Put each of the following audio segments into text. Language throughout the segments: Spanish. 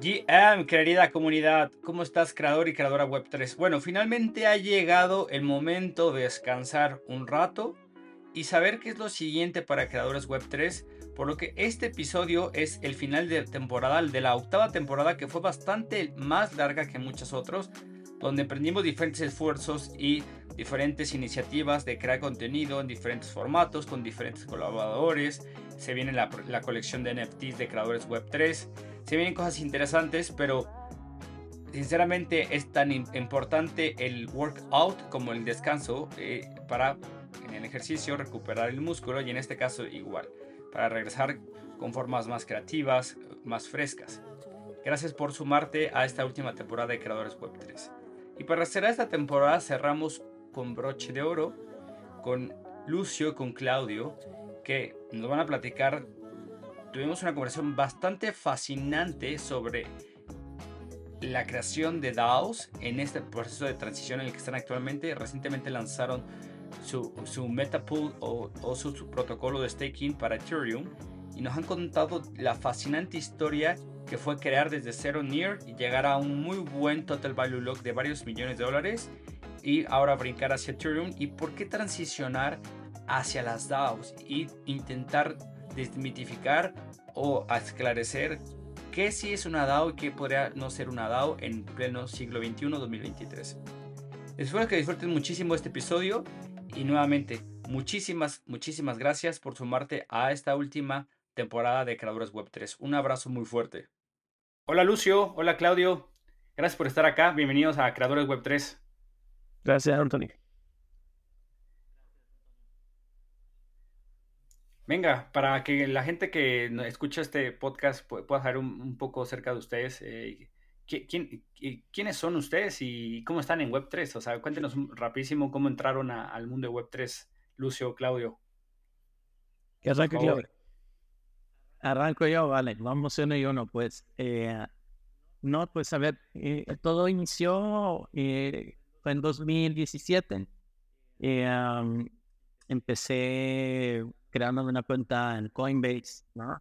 GM, querida comunidad, ¿cómo estás, creador y creadora Web3? Bueno, finalmente ha llegado el momento de descansar un rato y saber qué es lo siguiente para creadores Web3, por lo que este episodio es el final de temporada, de la octava temporada que fue bastante más larga que muchos otros, donde emprendimos diferentes esfuerzos y diferentes iniciativas de crear contenido en diferentes formatos, con diferentes colaboradores. Se viene la, la colección de NFTs de creadores Web3 se vienen cosas interesantes, pero sinceramente es tan importante el workout como el descanso eh, para en el ejercicio recuperar el músculo y en este caso igual, para regresar con formas más creativas, más frescas. Gracias por sumarte a esta última temporada de Creadores Web 3. Y para cerrar esta temporada cerramos con broche de oro con Lucio y con Claudio que nos van a platicar tuvimos una conversación bastante fascinante sobre la creación de DAOs en este proceso de transición en el que están actualmente. Recientemente lanzaron su, su Metapool o, o su, protocolo de staking para Ethereum y nos han contado la fascinante historia que fue crear desde cero Near y llegar a un muy buen total value lock de varios millones de dólares y ahora brincar hacia Ethereum y por qué transicionar hacia las DAOs y intentar desmitificar o esclarecer qué sí es una DAO y qué podría no ser una DAO en pleno siglo XXI 2023. Espero que disfruten muchísimo este episodio y nuevamente muchísimas, muchísimas gracias por sumarte a esta última temporada de Creadores Web 3. Un abrazo muy fuerte. Hola Lucio, hola Claudio, gracias por estar acá, bienvenidos a Creadores Web 3. Gracias Anthony. Venga, para que la gente que escucha este podcast pueda saber un, poco acerca de ustedes, eh, ¿quién, ¿quiénes son ustedes y cómo están en Web3? O sea, cuéntenos rapidísimo cómo entraron al mundo de Web3, Lucio, Claudio. ¿Qué arranco Claudio? Arranco yo, vale, vamos uno y uno, pues. Eh, no, pues a ver, eh, todo inició en 2017. empecé creando una cuenta en Coinbase, ¿no?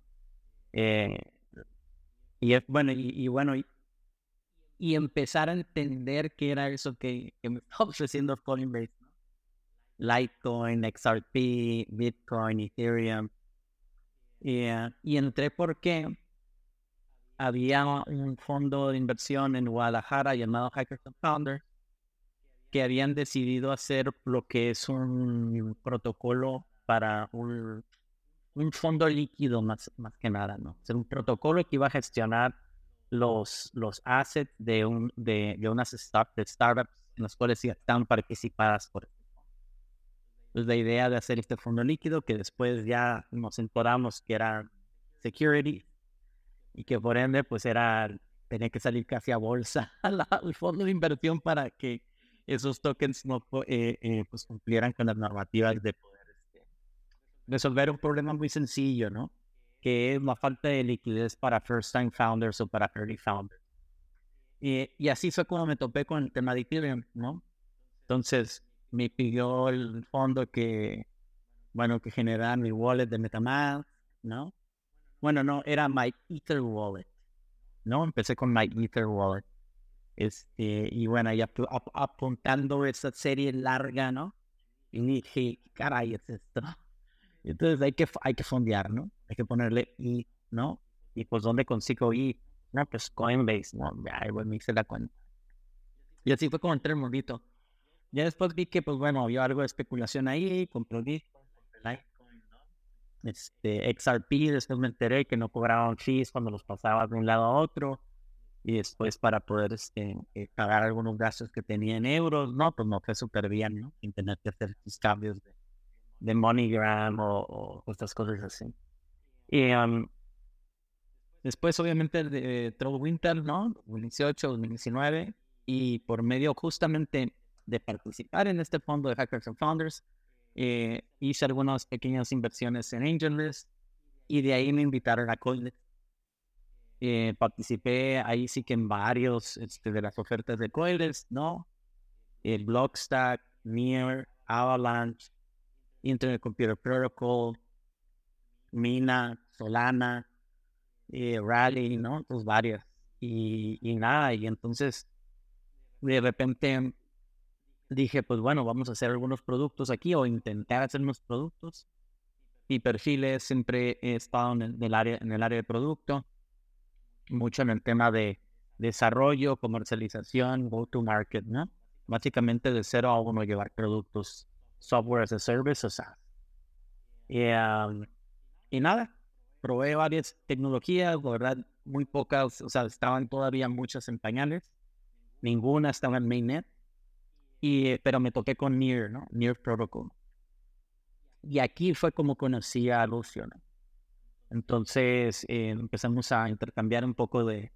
Eh, y bueno, y, bueno, y, empezar a entender qué era eso que, me estaba ofreciendo Coinbase. Litecoin, XRP, Bitcoin, Ethereum. Eh, y entré porque había un fondo de inversión en Guadalajara llamado Hackers and Founders que habían decidido hacer lo que es un protocolo para un, un fondo líquido más, más que nada, ¿no? Es un protocolo que iba a gestionar los, los assets de, un, de, de unas de startups en las cuales están participadas por. Entonces la idea de hacer este fondo líquido que después ya nos enteramos que era security y que por ende pues era tenía que salir casi a bolsa al fondo de inversión para que esos tokens no eh, eh, pues cumplieran con las normativas de poder resolver un problema muy sencillo, ¿no? Que es la falta de liquidez para first time founders o para early founders. Y, y así fue como me topé con el tema de Ethereum, ¿no? Entonces me pidió el fondo que, bueno, que generara mi wallet de Metamask, ¿no? Bueno, no, era My Ether Wallet, ¿no? Empecé con My Ether Wallet. Este, y bueno, ya apuntando esa serie larga, ¿no? Y dije, ¿qué caray es esto? Entonces hay que, hay que fondear, ¿no? Hay que ponerle I, ¿no? Y pues, ¿dónde consigo I? No, pues Coinbase, ¿no? Ya, bueno, me hice la cuenta. Y así fue como entré el mundito. Ya después vi que, pues bueno, había algo de especulación ahí, compré Bitcoin, ¿no? Este, XRP, después me enteré que no cobraban fees cuando los pasaba de un lado a otro. Y después para poder este, eh, pagar algunos gastos que tenía en euros, no, pues no fue súper bien, ¿no? Sin tener que hacer sus cambios de, de MoneyGram o, estas cosas así. Y después, obviamente, de Troll Winter, ¿no? 2018, 2019, y por medio justamente de participar en este fondo de Hackers and Founders, eh, hice algunas pequeñas inversiones en AngelList y de ahí me invitaron a CoinList. Eh, participé ahí sí que en varios este, de las ofertas de CoinList, ¿no? El Blockstack, Near, Avalanche, Internet Computer Protocol, Mina, Solana, eh, Rally, ¿no? Pues varias. y, nada, y entonces de repente dije, pues bueno, vamos a hacer algunos productos aquí o intentar hacer unos productos. Mi perfil es, siempre he estado en el, área, en el área de producto, mucho en el tema de desarrollo, comercialización, go to market, ¿no? Básicamente de cero a uno llevar productos, software as a service, o sea. Y, y nada, probé varias tecnologías, la verdad, muy pocas, o sea, estaban todavía muchas en pañales, ninguna estaba en mainnet y, pero me toqué con Near, ¿no? Near Protocol. Y aquí fue como conocí a Lucio, ¿no? Entonces eh, empezamos a intercambiar un poco de,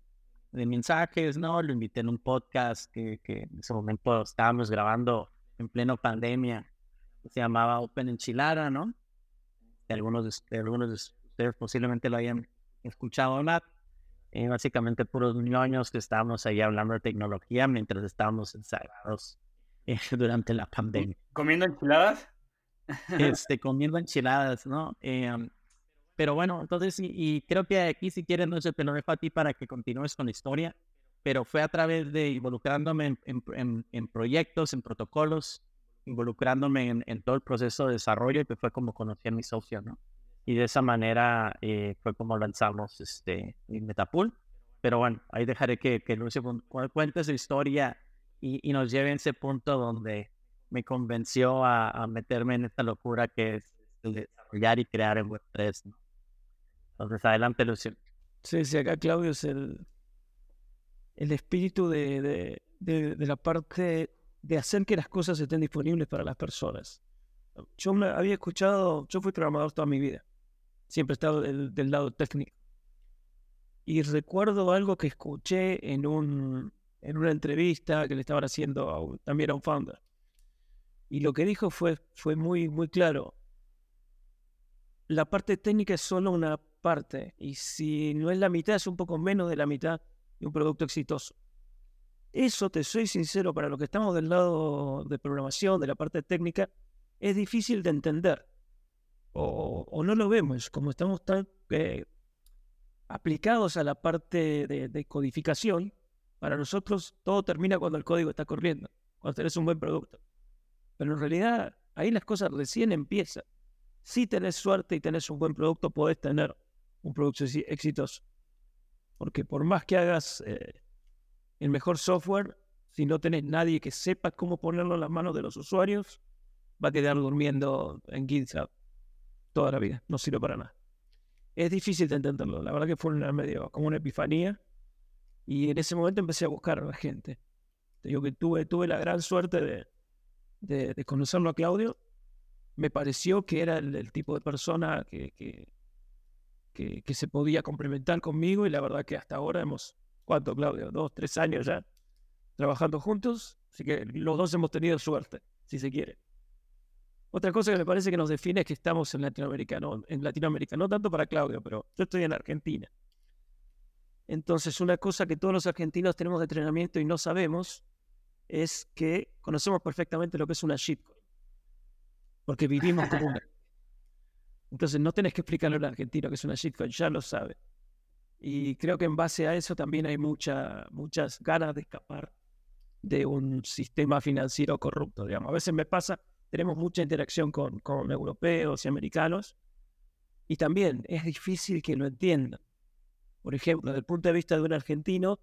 de, mensajes, ¿no? Lo invité en un podcast que, que, en ese momento estábamos grabando en pleno pandemia, se llamaba Open Enchilada, ¿no? Algunos de, algunos de ustedes posiblemente lo hayan escuchado hablar. Eh, básicamente puros ñoños que estábamos ahí hablando de tecnología mientras estábamos encerrados durante la pandemia. ¿Comiendo enchiladas? Este, comiendo enchiladas, ¿no? Em, pero bueno, entonces, y, creo que aquí si quieres, no sé, te lo dejo a ti para que continúes con la historia, pero fue a través de involucrándome en, en, proyectos, en protocolos, involucrándome en, todo el proceso de desarrollo, que fue como conocí a mi socio, ¿no? Y de esa manera eh, fue como lanzamos este Metapool. Pero bueno, ahí dejaré que, que Lucio cuente su historia y, nos lleve a ese punto donde me convenció a, meterme en esta locura que es desarrollar y crear en Web3. Entonces, adelante, Lucio. Sí, sí, acá Claudio es el, el espíritu de, de, de, la parte de hacer que las cosas estén disponibles para las personas. Yo me había escuchado, yo fui programador toda mi vida, siempre he estado del, lado técnico. Y recuerdo algo que escuché en un, en una entrevista que le estaban haciendo también a un founder. Y lo que dijo fue, fue muy, muy claro. La parte técnica es solo una parte. Y si no es la mitad, es un poco menos de la mitad de un producto exitoso. Eso, te soy sincero, para los que estamos del lado de programación, de la parte técnica, es difícil de entender. O, no lo vemos, como estamos tan eh, aplicados a la parte de codificación, para nosotros todo termina cuando el código está corriendo, cuando tenés un buen producto. Pero en realidad ahí las cosas recién empiezan. Si tenés suerte y tenés un buen producto, podés tener un producto exitoso. Porque por más que hagas eh, el mejor software, si no tenés nadie que sepa cómo ponerlo en las manos de los usuarios, va a quedar durmiendo en GitHub toda la vida. No sirve para nada. Es difícil de entenderlo. La verdad que fue una medio como una epifanía. Y en ese momento empecé a buscar a la gente. Te digo que tuve, tuve la gran suerte de, de, conocerlo a Claudio. Me pareció que era el, tipo de persona que, que, que, se podía complementar conmigo y la verdad que hasta ahora hemos, ¿cuánto Claudio? Dos, tres años ya trabajando juntos. Así que los dos hemos tenido suerte, si se quiere. Otra cosa que me parece que nos define es que estamos en Latinoamérica, no, en Latinoamérica, no tanto para Claudio, pero yo estoy en Argentina. Entonces, una cosa que todos los argentinos tenemos de entrenamiento y no sabemos es que conocemos perfectamente lo que es una shitcoin. Porque vivimos como una. Entonces, no tenés que explicarle a un argentino que es una shitcoin, ya lo sabe. Y creo que en base a eso también hay mucha, muchas ganas de escapar de un sistema financiero corrupto, digamos. A veces me pasa, tenemos mucha interacción con, con europeos y americanos, y también es difícil que lo entiendan. Por ejemplo, desde el punto de vista de un argentino,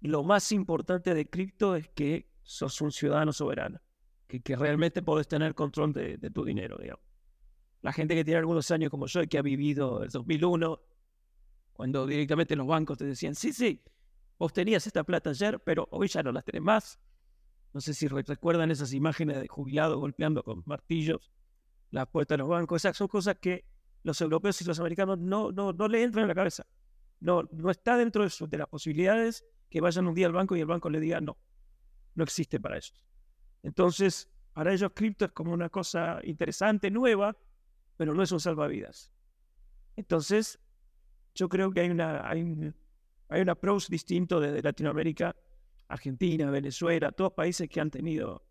lo más importante de cripto es que sos un ciudadano soberano, que, que realmente podés tener control de, tu dinero, digamos. La gente que tiene algunos años como yo y que ha vivido el 2001, cuando directamente los bancos te decían, sí, sí, vos tenías esta plata ayer, pero hoy ya no las tenés más. No sé si recuerdan esas imágenes de jubilados golpeando con martillos las puertas de los bancos. Esas son cosas que los europeos y los americanos no, no, no le entran en la cabeza. No, no está dentro de, de las posibilidades que vayan un día al banco y el banco le diga no. No existe para ellos. Entonces, para ellos cripto es como una cosa interesante, nueva, pero no es un salvavidas. Entonces, yo creo que hay una hay un, hay un approach distinto desde Latinoamérica, Argentina, Venezuela, todos países que han tenido,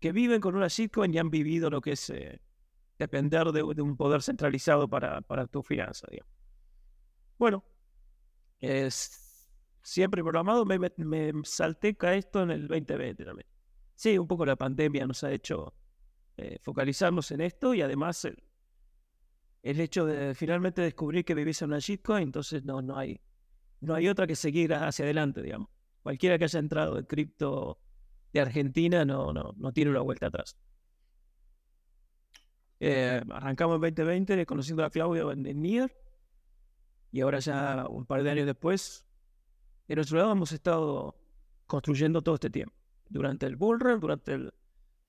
que viven con una shitcoin y han vivido lo que es eh, depender de, un poder centralizado para, para tu finanza. Bueno, es, siempre programado, me, me, salté a esto en el 2020 también. Sí, un poco la pandemia nos ha hecho eh, focalizarnos en esto y además el, el, hecho de finalmente descubrir que vivís en una shitcoin, entonces no, no, hay, no hay otra que seguir hacia adelante, digamos. Cualquiera que haya entrado en cripto de Argentina no, no, no tiene una vuelta atrás. Eh, arrancamos en 2020 conociendo a Claudio en, en NIR y ahora ya un par de años después, en nuestro lado hemos estado construyendo todo este tiempo. Durante el Bull Run, durante el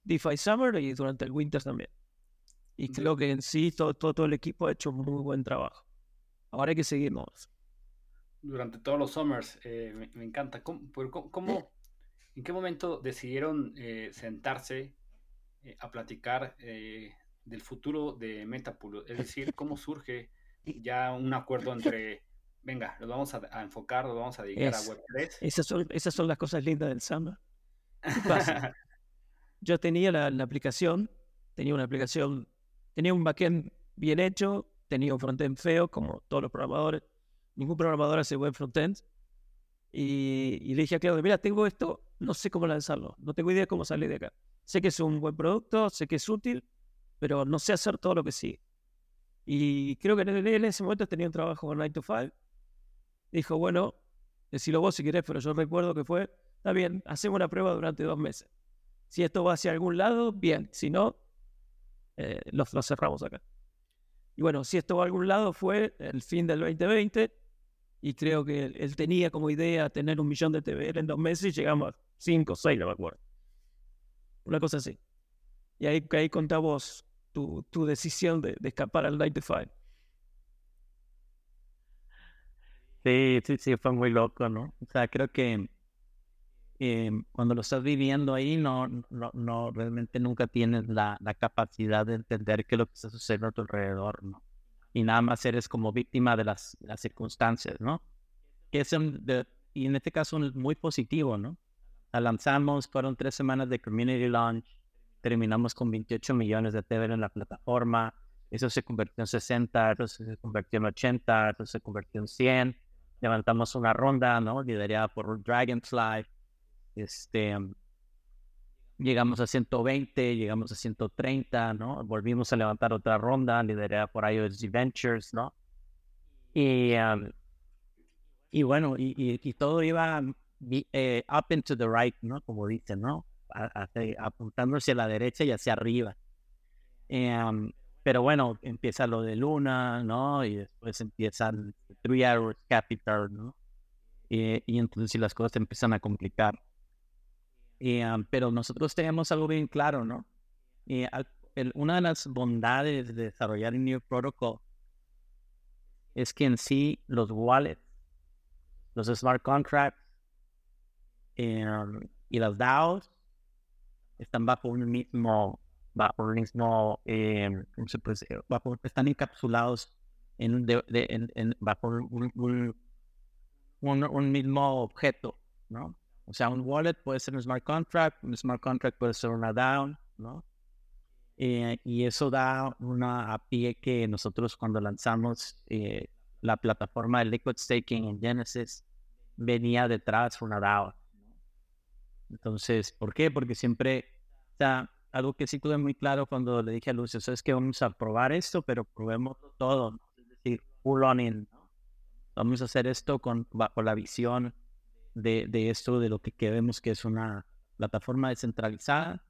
DeFi Summer y durante el Winter también. Y creo que en sí todo, todo, el equipo ha hecho muy buen trabajo. Ahora hay que seguirnos. Durante todos los Summers, eh, me, encanta. ¿Cómo, cómo, ¿En qué momento decidieron eh, sentarse eh, a platicar del futuro de Metapool? Es decir, ¿cómo surge ya un acuerdo entre, venga, lo vamos a, enfocar, lo vamos a dedicar a Web3. Esas son, esas son las cosas lindas del Samba. Yo tenía la, aplicación, tenía una aplicación, tenía un backend bien hecho, tenía un frontend feo, como todos los programadores. Ningún programador hace web frontend. Y, y le dije a Claudio, mira, tengo esto, no sé cómo lanzarlo, no tengo idea cómo salir de acá. Sé que es un buen producto, sé que es útil, pero no sé hacer todo lo que sigue. Y creo que en ese momento tenía un trabajo con 9 to 5. Dijo, bueno, decilo vos si querés, pero yo recuerdo que fue, está bien, hacemos una prueba durante dos meses. Si esto va hacia algún lado, bien. Si no, eh, lo, cerramos acá. Y bueno, si esto va a algún lado, fue el fin del 2020. Y creo que él, tenía como idea tener un millón de TVL en dos meses y llegamos a cinco o seis, no me acuerdo. Una cosa así. Y ahí, ahí contamos tu, tu decisión de, de, escapar al 95. Sí, sí, sí, fue muy loco, ¿no? O sea, creo que eh, cuando lo estás viviendo ahí, no, no, no realmente nunca tienes la, la, capacidad de entender qué es lo que está sucediendo a tu alrededor, ¿no? Y nada más eres como víctima de las, las circunstancias, ¿no? Que es y en este caso muy positivo, ¿no? La lanzamos, fueron tres semanas de community launch, terminamos con 28 millones de TVL en la plataforma, eso se convirtió en 60, eso se convirtió en 80, eso se convirtió en 100, levantamos una ronda, ¿no? Liderada por Dragonfly, este, llegamos a 120, llegamos a 130, ¿no? Volvimos a levantar otra ronda, liderada por IOSG Ventures, ¿no? Y, um, y bueno, y, y, todo iba eh, up and to the right, ¿no? Como dicen, ¿no? apuntándose a la derecha y hacia arriba. Em, pero bueno, empieza lo de Luna, ¿no? Y después empieza el Three Hours Capital, ¿no? y entonces las cosas empiezan a complicar. Em, pero nosotros tenemos algo bien claro, ¿no? Y una de las bondades de desarrollar un New Protocol es que en sí los wallets, los smart contracts em, y las DAOs están bajo un mismo, bajo un mismo, eh, bajo, están encapsulados en, de, en, en, bajo un, mismo objeto, ¿no? O sea, un wallet puede ser un smart contract, un smart contract puede ser una DAO, ¿no? Eh, y eso da una a pie que nosotros cuando lanzamos eh, la plataforma de Liquid Staking en Genesis, venía detrás una DAO. Entonces, ¿por qué? Porque siempre, o sea, algo que sí tuve muy claro cuando le dije a Lucio, es que vamos a probar esto, pero probemos todo, es decir, full on in. Vamos a hacer esto con, bajo la visión de, de esto, de lo que queremos que es una plataforma descentralizada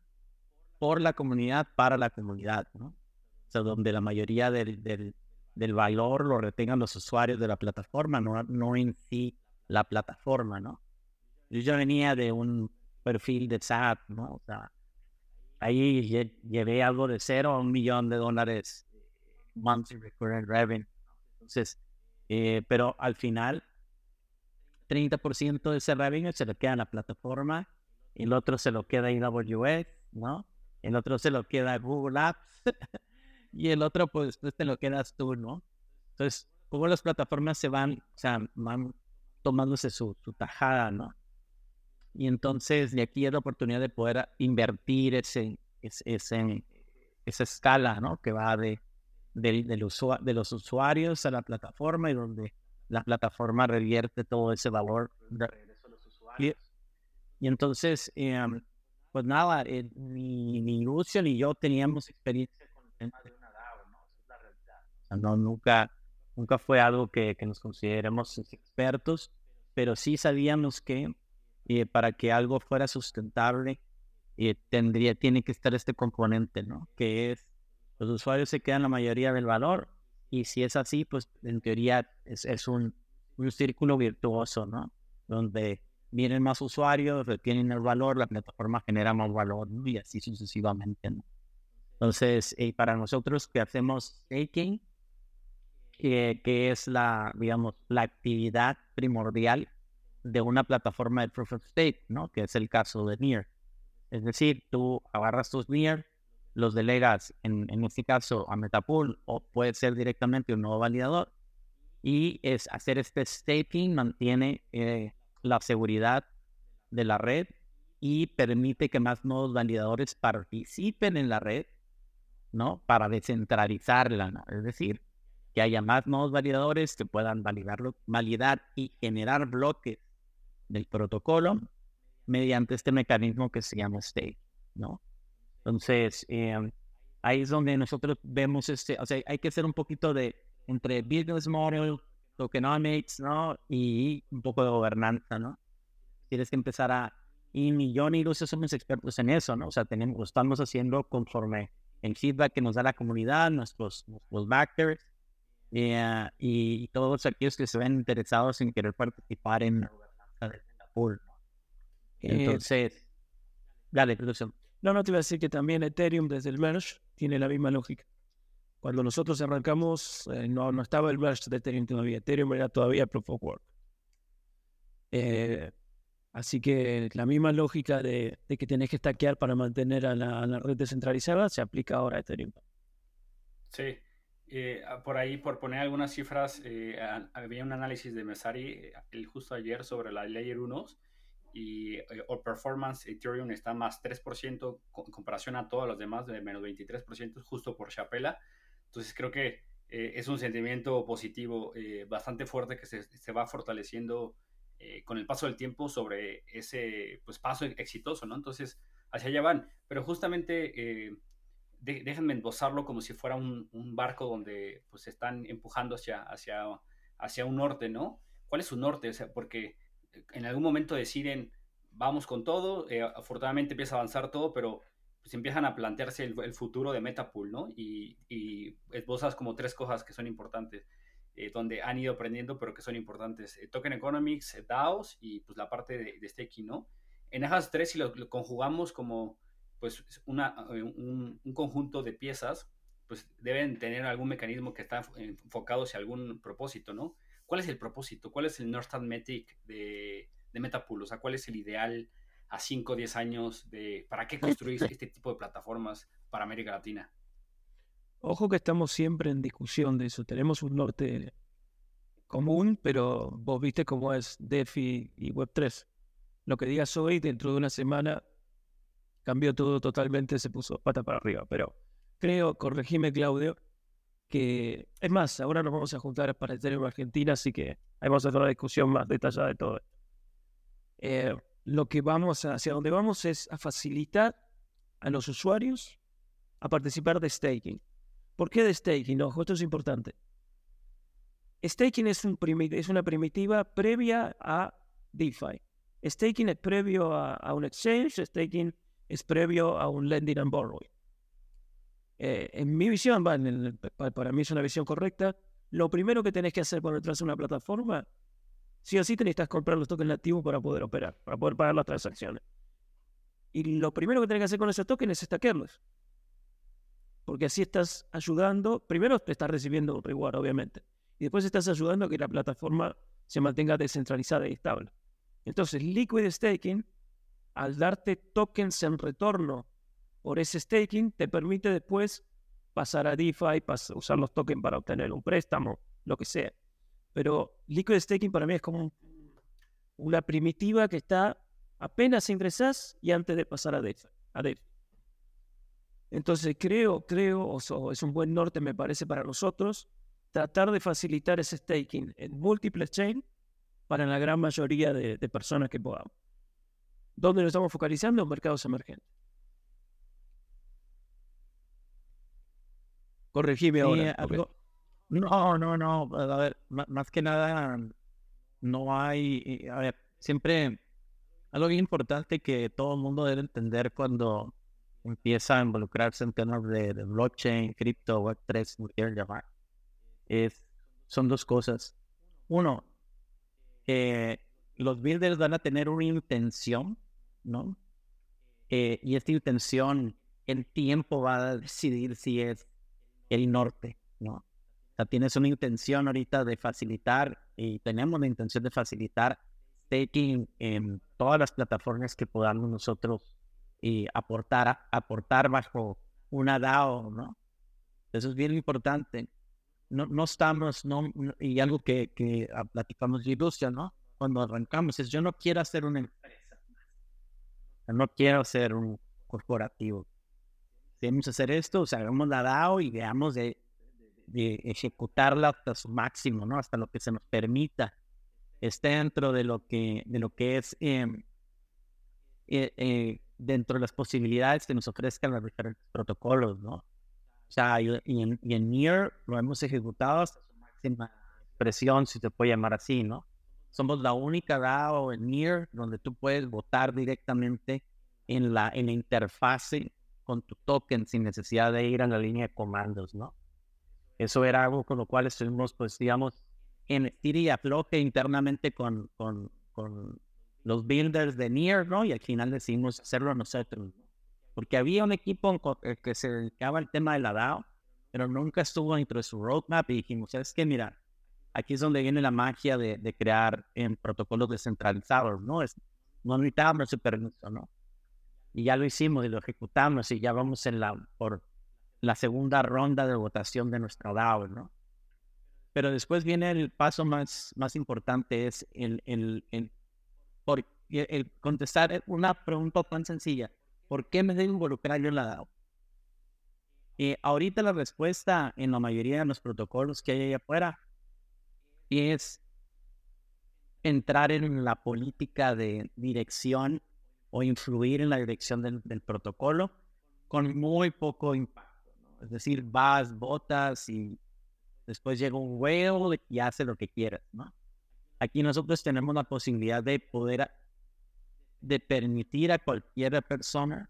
por la comunidad, para la comunidad, ¿no? O sea, donde la mayoría del, del, del valor lo retengan los usuarios de la plataforma, no, no en sí la plataforma, ¿no? Yo ya venía de un perfil de SAT, ¿no? O sea, ahí llevé algo de cero a un millón de dólares monthly recurrent revenue. Entonces, eh, pero al final, 30% de ese revenue se lo queda en la plataforma, el otro se lo queda en AWS, ¿no? El otro se lo queda Google Apps y el otro pues, pues te lo quedas tú, ¿no? Entonces, como las plataformas se van, o sea, van tomándose su, su tajada, ¿no? Y entonces de aquí es la oportunidad de poder invertir ese, ese, esa escala, ¿no? Que va de, de, de los usuarios a la plataforma y donde la plataforma revierte todo ese valor. Y, entonces, em, pues nada, eh, ni, ni Lucio ni yo teníamos experiencia con el tema de una DAO, ¿no? Esa es la realidad. Nunca, nunca fue algo que, que nos consideremos expertos, pero sí sabíamos que eh, para que algo fuera sustentable, eh, tendría, tiene que estar este componente, ¿no? Que es, los usuarios se quedan la mayoría del valor y si es así, pues en teoría es, un, un círculo virtuoso, ¿no? Donde vienen más usuarios, retienen el valor, la plataforma genera más valor y así sucesivamente, ¿no? Entonces, eh, para nosotros que hacemos staking, que, que es la, digamos, la actividad primordial de una plataforma de proof of stake, ¿no? Que es el caso de Near. Es decir, tú agarras tus Near, los delegas, en, este caso, a Metapool, o puede ser directamente un nuevo validador, y es hacer este staking mantiene eh, la seguridad de la red y permite que más nuevos validadores participen en la red, ¿no? Para descentralizarla, es decir, que haya más nuevos validadores que puedan validarlo, validar y generar bloques del protocolo mediante este mecanismo que se llama stake, ¿no? Entonces, em, ahí es donde nosotros vemos este, o sea, hay que hacer un poquito de entre business model, tokenomics, ¿no? Y un poco de gobernanza, ¿no? Tienes que empezar a, y yo y Lucio somos expertos en eso, ¿no? O sea, tenemos, lo estamos haciendo conforme el feedback que nos da la comunidad, nuestros, nuestros backers, eh, y todos aquellos que se ven interesados en querer participar en la gobernanza de la pool, ¿no? Eh, Entonces, dale, Lucio. No, no te iba a decir que también Ethereum desde el merge tiene la misma lógica. Cuando nosotros arrancamos, eh, no, estaba el merge de Ethereum todavía. Ethereum era todavía Proof of Work. Eh, así que la misma lógica de, que tenés que stackear para mantener a la, red descentralizada se aplica ahora a Ethereum. Sí. Eh, por ahí, por poner algunas cifras, había un análisis de Mesari el, justo ayer sobre la Layer 1 y eh, o performance Ethereum está más 3% en comparación a todos los demás de menos 23% justo por Chapela. Entonces creo que eh, es un sentimiento positivo eh, bastante fuerte que se, se va fortaleciendo eh, con el paso del tiempo sobre ese pues, paso exitoso, ¿no? Entonces hacia allá van. Pero justamente déjenme esbozarlo como si fuera un, un, barco donde pues se están empujando hacia, hacia, hacia un norte, ¿no? ¿Cuál es su norte? O sea, porque en algún momento deciden, vamos con todo, eh, afortunadamente empieza a avanzar todo, pero pues empiezan a plantearse el, futuro de Metapool, ¿no? Y, esbozas como tres cosas que son importantes, eh, donde han ido aprendiendo, pero que son importantes. Eh, token Economics, eh, DAOs y pues la parte de, de staking, ¿no? En esas tres, si lo, lo conjugamos como pues una, un, un, conjunto de piezas, pues deben tener algún mecanismo que está enfocado hacia algún propósito, ¿no? ¿Cuál es el propósito? ¿Cuál es el North Star Metric de, de Metapool? O sea, ¿cuál es el ideal a 5 o 10 años de para qué construir este tipo de plataformas para América Latina? Ojo que estamos siempre en discusión de eso. Tenemos un norte común, pero vos viste cómo es DeFi y Web3. Lo que digas hoy, dentro de una semana, cambió todo totalmente, se puso pata para arriba. Pero creo, corregime Claudio, es más, ahora nos vamos a juntar para Ethereum Argentina, así que ahí vamos a hacer una discusión más detallada de todo. Eh, lo que vamos a, hacia donde vamos es a facilitar a los usuarios a participar de staking. ¿Por qué de staking? Ojo, esto es importante. Staking es una primitiva previa a DeFi. Staking es previo a, a, un exchange, staking es previo a un lending and borrowing. Eh, en mi visión, para mí es una visión correcta, lo primero que tenés que hacer cuando entras a una plataforma, sí o sí tenés que comprar los tokens nativos para poder operar, para poder pagar las transacciones. Y lo primero que tenés que hacer con esos tokens es stackearlos. Porque así estás ayudando, primero te estás recibiendo un reward, obviamente, y después estás ayudando a que la plataforma se mantenga descentralizada y estable. Entonces, Liquid Staking, al darte tokens en retorno por ese staking te permite después pasar a DeFi, pasar, usar los tokens para obtener un préstamo, lo que sea. Pero Liquid Staking para mí es como una primitiva que está apenas ingresas y antes de pasar a DeFi. A DeFi. Entonces creo, creo, o, o es un buen norte me parece para nosotros, tratar de facilitar ese staking en múltiples chains para la gran mayoría de, personas que podamos. ¿Dónde nos estamos focalizando? En mercados emergentes. Corregime ahora. No, no, no. A ver, más que nada, no hay. A ver, siempre. Algo bien importante que todo el mundo debe entender cuando empieza a involucrarse en temas de, blockchain, cripto, Web3, como quieran llamar, es, son dos cosas. Uno, los builders van a tener una intención, ¿no? Eh, y esta intención, el tiempo va a decidir si es el norte, ¿no? O sea, tienes una intención ahorita de facilitar y tenemos la intención de facilitar staking en todas las plataformas que podamos nosotros y aportar, aportar bajo una DAO, ¿no? Eso es bien importante. No, no estamos, no, y algo que, que ah, platicamos de industria, ¿no? Cuando arrancamos, es yo no quiero hacer una empresa, no quiero ser un corporativo. Queremos hacer esto, o sea, hagamos la DAO y veamos de, de ejecutarla hasta su máximo, ¿no? Hasta lo que se nos permita. Esté dentro de lo que, de lo que es em, eh, eh, dentro de las posibilidades que nos ofrezcan los diferentes protocolos, ¿no? O sea, y, en, y NEAR lo hemos ejecutado hasta su máxima expresión, si se puede llamar así, ¿no? Somos la única DAO en NEAR donde tú puedes votar directamente en la, en la interfase con tu token sin necesidad de ir a la línea de comandos, ¿no? Eso era algo con lo cual estuvimos, pues, digamos, en tira y afloje internamente con, con, con los builders de Near, ¿no? Y al final decidimos hacerlo nosotros, Porque había un equipo eh, que se dedicaba al tema de la DAO, pero nunca estuvo dentro de su roadmap y dijimos, ¿sabes qué? Mira, aquí es donde viene la magia de, de crear en protocolos descentralizados, ¿no? Es, no necesitábamos ese permiso, ¿no? Y ya lo hicimos y lo ejecutamos y ya vamos en la, por la segunda ronda de votación de nuestra DAO, ¿no? Pero después viene el paso más, más importante, es el, el, el por el contestar una pregunta tan sencilla. ¿Por qué me debo involucrar yo en la DAO? Y ahorita la respuesta en la mayoría de los protocolos que hay allá afuera es entrar en la política de dirección o influir en la dirección del, protocolo con muy poco impacto. Es decir, vas, votas y después llega un whale y hace lo que quieras. ¿no? Aquí nosotros tenemos la posibilidad de poder, de permitir a cualquier persona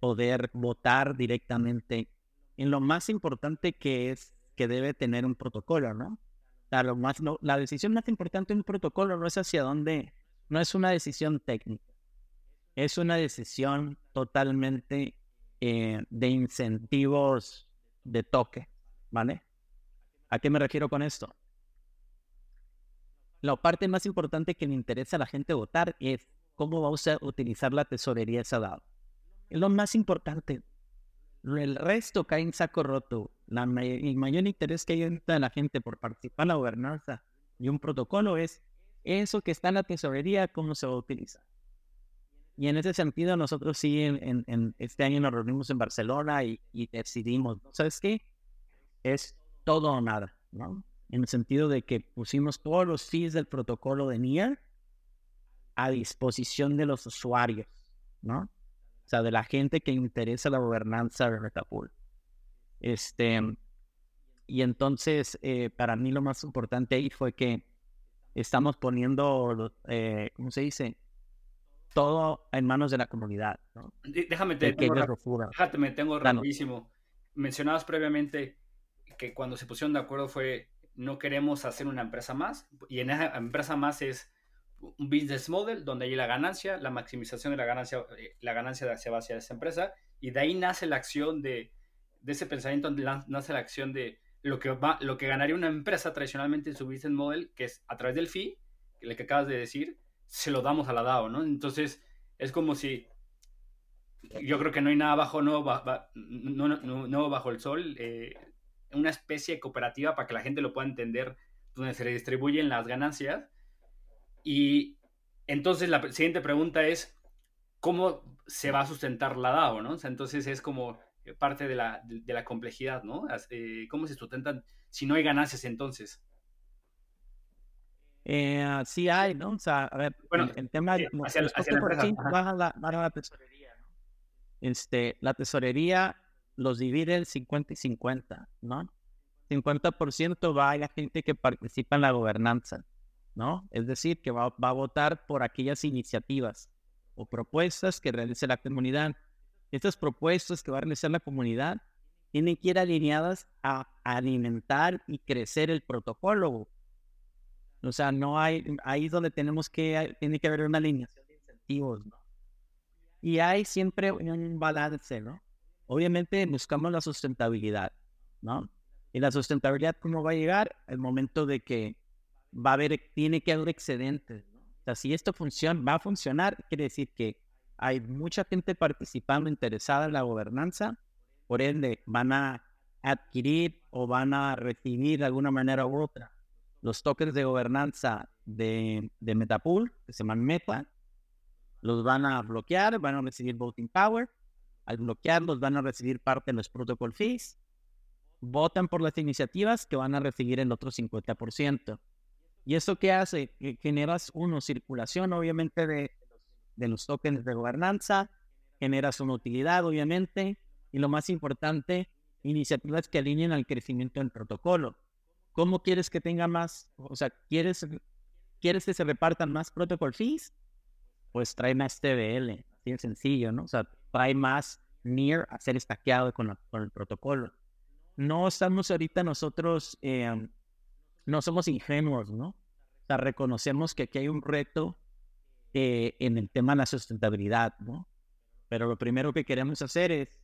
poder votar directamente en lo más importante que es que debe tener un protocolo, ¿no? La, más, la decisión más importante de un protocolo no es hacia dónde, no es una decisión técnica, es una decisión totalmente eh, de incentivos de toque, ¿vale? ¿A qué me refiero con esto? la parte más importante que le interesa a la gente votar es cómo vamos a utilizar la tesorería esa dado. Es lo más importante. El resto cae en saco roto. La el mayor interés que hay en la gente por participar en la gobernanza y un protocolo es eso que está en la tesorería, cómo se va a utilizar. Y en ese sentido, nosotros sí, en, este año nos reunimos en Barcelona y, decidimos, ¿sabes qué? Es todo o nada, ¿no? en el sentido de que pusimos todos los fees del protocolo de NIR a disposición de los usuarios, ¿no? O sea, de la gente que interesa la gobernanza de Metapool. Este, y entonces, eh, para mí lo más importante ahí fue que estamos poniendo, eh, ¿cómo se dice? Todo en manos de la comunidad, ¿no? Déjame, te tengo, déjate, me tengo rapidísimo. Mencionabas previamente que cuando se pusieron de acuerdo fue no queremos hacer una empresa más y en esa empresa más es un business model donde hay la ganancia, la maximización de la ganancia, eh, la ganancia se va hacia esa empresa y de ahí nace la acción de, de ese pensamiento, nace la acción de lo que, va, lo que ganaría una empresa tradicionalmente en su business model, que es a través del fee, el que acabas de decir, se lo damos a la DAO, ¿no? Entonces es como si yo creo que no hay nada bajo, no, no, no, bajo el sol. Eh, una especie de cooperativa para que la gente lo pueda entender, donde se distribuyen las ganancias. Y entonces la siguiente pregunta es, ¿cómo se va a sustentar la DAO? ¿no? entonces es como, parte de la, de, la complejidad, ¿no? Eh, ¿Cómo se sustentan si no hay ganancias entonces? Eh, sí hay, ¿no? O sea, a ver, bueno, el, tema de hacia, hacia la, la, la, tesorería, ¿no? Este, la tesorería los divide en 50 y 50, ¿no? 50% va a la gente que participa en la gobernanza, ¿no? Es decir, que va, va a votar por aquellas iniciativas o propuestas que realice la comunidad. Estas propuestas que va a realizar la comunidad tienen que ir alineadas a alimentar y crecer el protocolo. O sea, no hay, ahí es donde tenemos que, tiene que haber una alineación de incentivos, ¿no? Y hay siempre un balance, ¿no? Obviamente buscamos la sustentabilidad, ¿no? Y la sustentabilidad, ¿cómo va a llegar? El momento de que va a haber, tiene que haber excedentes, o sea, si esto funciona, va a funcionar, quiere decir que hay mucha gente participando, interesada en la gobernanza, por ende van a adquirir o van a recibir de alguna manera u otra los tokens de gobernanza de, de Metapool, que se llaman Meta, los van a bloquear, van a recibir voting power, al bloquearlos van a recibir parte de los protocol fees, votan por las iniciativas que van a recibir el otro 50%. ¿Y eso qué hace? Que generas, uno, circulación, obviamente, de, de los tokens de gobernanza, generas una utilidad, obviamente, y lo más importante, iniciativas que alineen al crecimiento del protocolo. ¿Cómo quieres que tenga más? O sea, ¿quieres, ¿quieres que se repartan más protocol fees? Pues trae más TBL, así de sencillo, ¿no? O sea, trae más near a ser estaqueado con, con el protocolo. No estamos ahorita nosotros eh, no somos ingenuos, ¿no? O sea, reconocemos que aquí hay un reto eh, en el tema de la sustentabilidad, ¿no? Pero lo primero que queremos hacer es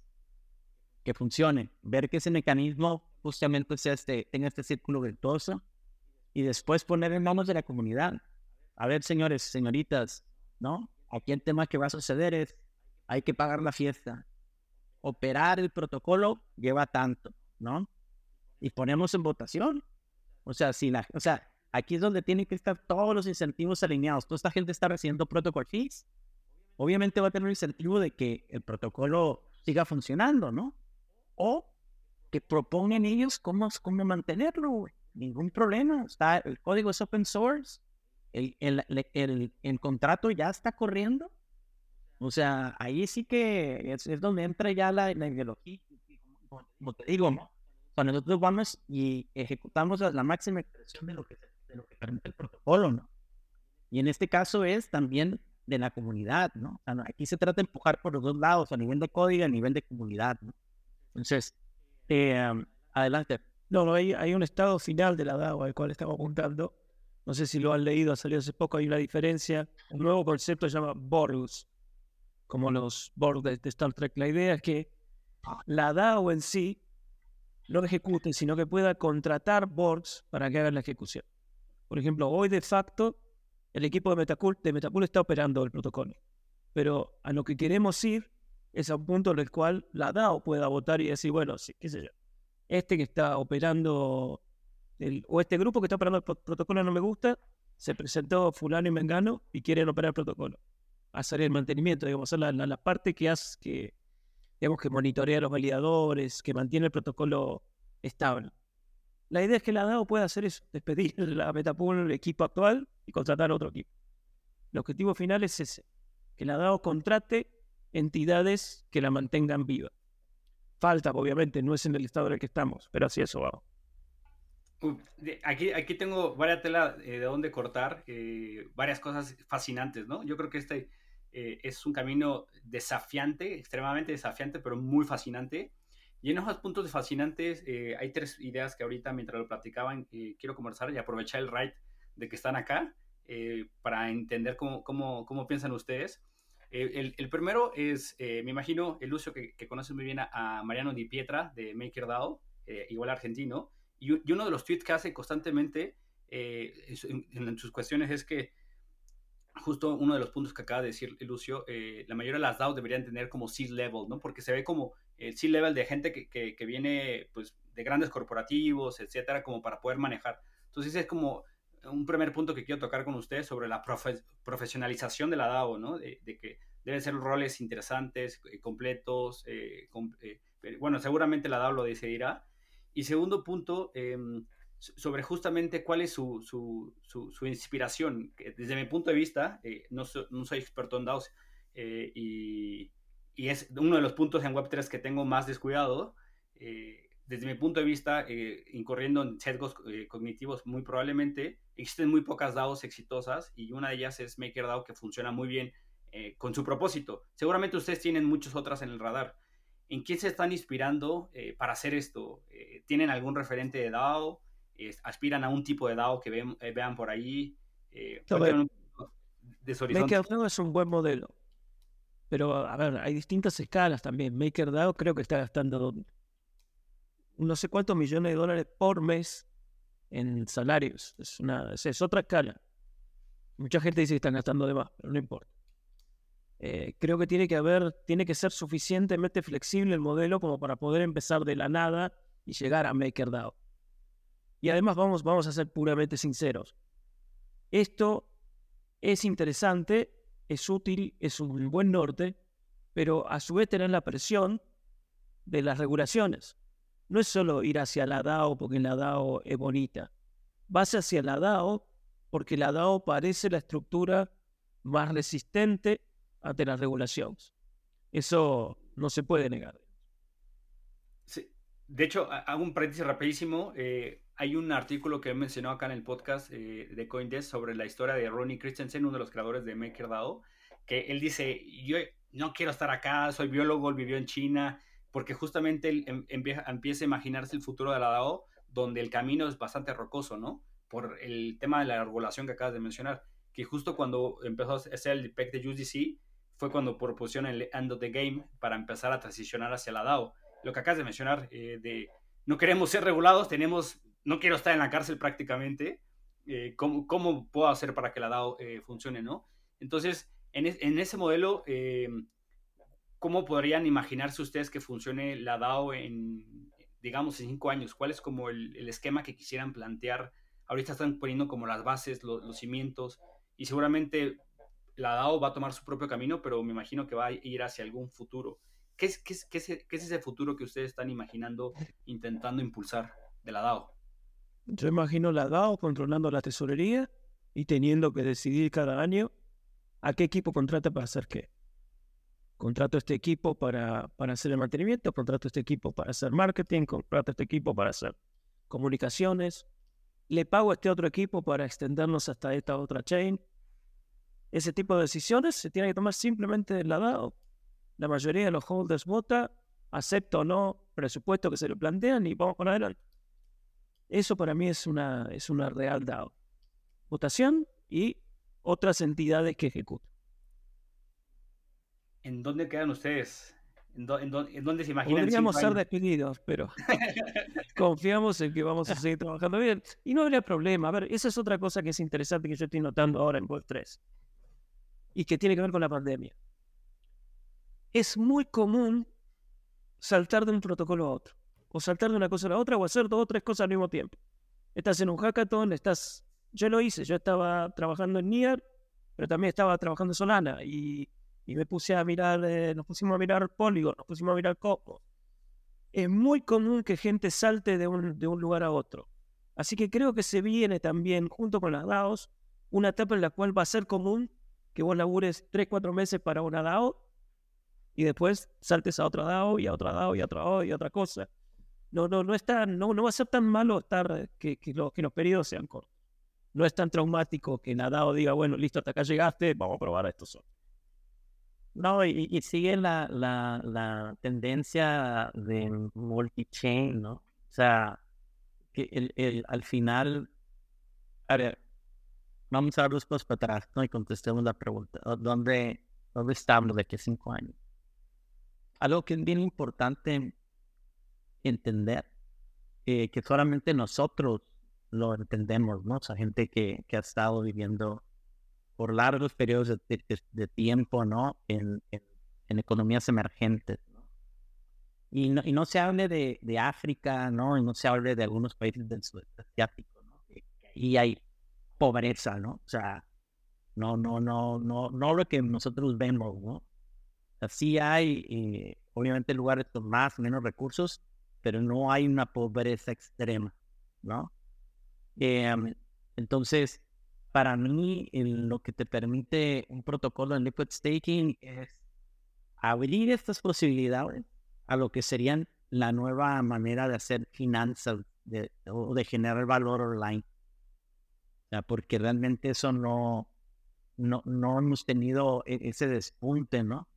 que funcione, ver que ese mecanismo justamente sea este, tenga este círculo virtuoso y después poner en manos de la comunidad. A ver, señores, señoritas, ¿no? Aquí el tema que va a suceder es, hay que pagar la fiesta. Operar el protocolo lleva tanto, ¿no? Y ponemos en votación o sea, si la, o sea, aquí es donde tienen que estar todos los incentivos alineados. Toda esta gente está recibiendo protocol fees. Obviamente va a tener un incentivo de que el protocolo siga funcionando, ¿no? O que propongan ellos cómo, cómo mantenerlo, Ningún problema. Está, el código es open source. El, el, el, el, contrato ya está corriendo. O sea, ahí sí que es, es donde entra ya la, la ideología, como te digo, ¿no? cuando nosotros vamos y ejecutamos la, máxima expresión de lo, que, de lo que permite el protocolo, ¿no? Y en este caso es también de la comunidad, ¿no? aquí se trata de empujar por los dos lados, a nivel de código y a nivel de comunidad, ¿no? Entonces, eh, adelante. No, no, hay, hay un estado final de la DAO al cual estamos apuntando. No sé si lo han leído, ha salido hace poco, hay una diferencia. Un nuevo concepto se llama Borgs, como los Borgs de, Star Trek. La idea es que la DAO en sí no ejecute, sino que pueda contratar Borgs para que hagan la ejecución. Por ejemplo, hoy de facto el equipo de Metacool, de Metacool está operando el protocolo, pero a lo que queremos ir es a un punto en el cual la DAO pueda votar y decir, bueno, sí, qué sé yo, este que está operando, o este grupo que está operando el protocolo no me gusta, se presentó fulano y mengano y quieren operar el protocolo. Hacer el mantenimiento, digamos, la, la, la parte que hace que digamos, que monitorea a los validadores, que mantiene el protocolo estable. La idea es que la DAO pueda hacer eso, despedir la Metapool, el equipo actual y contratar otro equipo. El objetivo final es ese, que la DAO contrate entidades que la mantengan viva. Falta, obviamente, no es en el estado en el que estamos, pero así eso va. Aquí, aquí tengo varias telas eh, de dónde cortar, eh, varias cosas fascinantes, ¿no? Yo creo que este, eh, es un camino desafiante, extremadamente desafiante, pero muy fascinante. Y en esos puntos fascinantes eh, hay tres ideas que ahorita mientras lo platicaban eh, quiero conversar y aprovechar el right de que están acá para entender cómo, cómo, cómo piensan ustedes. El, el, primero es, me imagino, el uso que, que muy bien a, Mariano Di Pietra de MakerDAO, igual argentino, y, y, uno de los tweets que hace constantemente en, en, sus cuestiones es que justo uno de los puntos que acaba de decir Lucio, eh, la mayoría de las DAOs deberían tener como C-level, ¿no? Porque se ve como el C-level de gente que, que, viene, pues, de grandes corporativos, etcétera, como para poder manejar. Entonces es como, un primer punto que quiero tocar con ustedes sobre la profesionalización de la DAO, ¿no? De, que deben ser roles interesantes, eh, completos, eh, bueno, seguramente la DAO lo decidirá. Y segundo punto, em, sobre justamente cuál es su, su, su, inspiración. Desde mi punto de vista, no, no, soy experto en DAOs y, y, es uno de los puntos en Web3 que tengo más descuidado. Eh, desde mi punto de vista, eh, incurriendo en sesgos eh, cognitivos, muy probablemente existen muy pocas DAOs exitosas y una de ellas es MakerDAO que funciona muy bien eh, con su propósito. Seguramente ustedes tienen muchas otras en el radar. ¿En quién se están inspirando para hacer esto? ¿Tienen algún referente de DAO? ¿Aspiran a un tipo de DAO que vean por ahí? MakerDAO es un buen modelo. Pero, a ver, hay distintas escalas también. MakerDAO creo que está gastando no sé cuántos millones de dólares por mes en salarios. Es, una, es, otra escala. Mucha gente dice que están gastando de más, pero no importa. Eh, creo que tiene que haber, tiene que ser suficientemente flexible el modelo como para poder empezar de la nada y llegar a MakerDAO. Y además vamos, vamos a ser puramente sinceros. Esto es interesante, es útil, es un buen norte, pero a su vez tener la presión de las regulaciones no es solo ir hacia la DAO porque la DAO es bonita. Vas hacia la DAO porque la DAO parece la estructura más resistente ante las regulaciones. Eso no se puede negar. Sí. De hecho, hago un paréntesis rapidísimo. Eh, hay un artículo que he mencionado acá en el podcast eh, de Coindesk sobre la historia de Ronnie Christensen, uno de los creadores de MakerDAO, que él dice, yo no quiero estar acá, soy biólogo, vivió en China, porque justamente él em, empieza, a imaginarse el futuro de la DAO, donde el camino es bastante rocoso, ¿no? Por el tema de la regulación que acabas de mencionar, que justo cuando empezó a hacer el DPEC de USDC, fue cuando propusieron el end of the game para empezar a transicionar hacia la DAO. Lo que acabas de mencionar, eh, de no queremos ser regulados, tenemos, no quiero estar en la cárcel prácticamente, eh, ¿cómo, ¿cómo, puedo hacer para que la DAO eh, funcione, no? Entonces, en, en ese modelo, ¿cómo podrían imaginarse ustedes que funcione la DAO en, digamos, en cinco años? ¿Cuál es como el, esquema que quisieran plantear? Ahorita están poniendo como las bases, los cimientos, y seguramente la DAO va a tomar su propio camino, pero me imagino que va a ir hacia algún futuro. ¿Qué es, qué qué es, qué es ese futuro que ustedes están imaginando, intentando impulsar de la DAO? Yo imagino la DAO controlando la tesorería y teniendo que decidir cada año a qué equipo contrata para hacer qué contrato este equipo para, hacer el mantenimiento, contrato este equipo para hacer marketing, contrato este equipo para hacer comunicaciones, le pago a este otro equipo para extendernos hasta esta otra chain. Ese tipo de decisiones se tiene que tomar simplemente del lado. La mayoría de los holders vota, acepta o no presupuesto que se le plantean y vamos con adelante. Eso para mí es una, es una real DAO. Votación y otras entidades que ejecutan. ¿En dónde quedan ustedes? ¿En, dónde se imaginan? Podríamos ser despedidos, pero confiamos en que vamos a seguir trabajando bien. Y no habría problema. A ver, esa es otra cosa que es interesante que yo estoy notando ahora en Web3 y que tiene que ver con la pandemia. Es muy común saltar de un protocolo a otro, o saltar de una cosa a la otra, o hacer dos o tres cosas al mismo tiempo. Estás en un hackathon, estás. Yo lo hice, yo estaba trabajando en Nier, pero también estaba trabajando en Solana y y me puse a mirar, eh, nos pusimos a mirar Polygon, nos pusimos a mirar Coco. Es muy común que gente salte de un, de un lugar a otro. Así que creo que se viene también, junto con las DAOs, una etapa en la cual va a ser común que vos labures 3, 4 meses para una DAO y después saltes a otra DAO y a otra DAO y a otra DAO y a otra cosa. No, no, no, está, no, no va a ser tan malo estar que, que, que los periodos sean cortos. No es tan traumático que la DAO diga, bueno, listo, hasta acá llegaste, vamos a probar esto solo. No, y, sigue la, la, tendencia de multi-chain, ¿no? O sea, que el, el, al final, a vamos a dar dos pasos para atrás ¿no? y contestemos la pregunta. ¿Dónde, dónde estamos de aquí cinco años? Algo que es bien importante entender, eh, que solamente nosotros lo entendemos, ¿no? O sea, gente que, que ha estado viviendo por largos periodos de, tiempo, ¿no? En, en, economías emergentes, ¿no? Y, ¿no? y no se hable de, de, África, ¿no? Y no se hable de algunos países del sudeste asiático, ¿no? Y hay pobreza, ¿no? O sea, no, no, no, no, no lo que nosotros vemos, ¿no? Así hay, eh, obviamente, lugares con más, menos recursos, pero no hay una pobreza extrema, ¿no? Em, entonces, para mí, lo que te permite un protocolo en liquid staking es abrir estas posibilidades a lo que serían la nueva manera de hacer finanzas de, o de generar valor online. porque realmente eso no, no, no hemos tenido e, ese despunte, ¿no?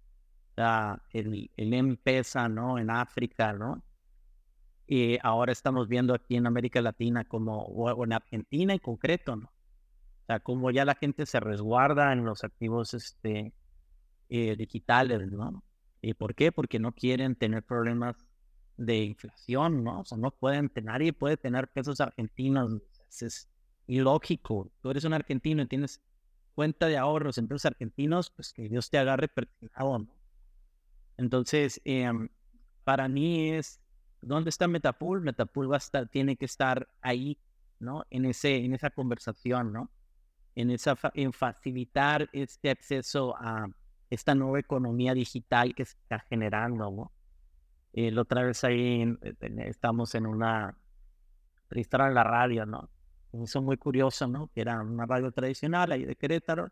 el, el M-Pesa, ¿no? En África, ¿no? Y ahora estamos viendo aquí en América Latina como, o en Argentina en concreto, ¿no? Como ya la gente se resguarda en los activos este, eh, digitales, ¿no? ¿Y por qué? Porque no quieren tener problemas de inflación, ¿no? O sea, no pueden, nadie puede tener pesos argentinos. Es ilógico. Tú eres un argentino y tienes cuenta de ahorros en pesos argentinos, pues que Dios te agarre pertinado, ¿no? Entonces, em, para mí es, ¿dónde está Metapool? Metapool va a estar, tiene que estar ahí, ¿no? En, ese, en esa conversación, ¿no? En, esa, en facilitar este acceso a esta nueva economía digital que se está generando, ¿no? Eh, la otra vez ahí estamos en una, registrar en la radio, ¿no? Eso muy curioso, ¿no? Que era una radio tradicional ahí de Querétaro.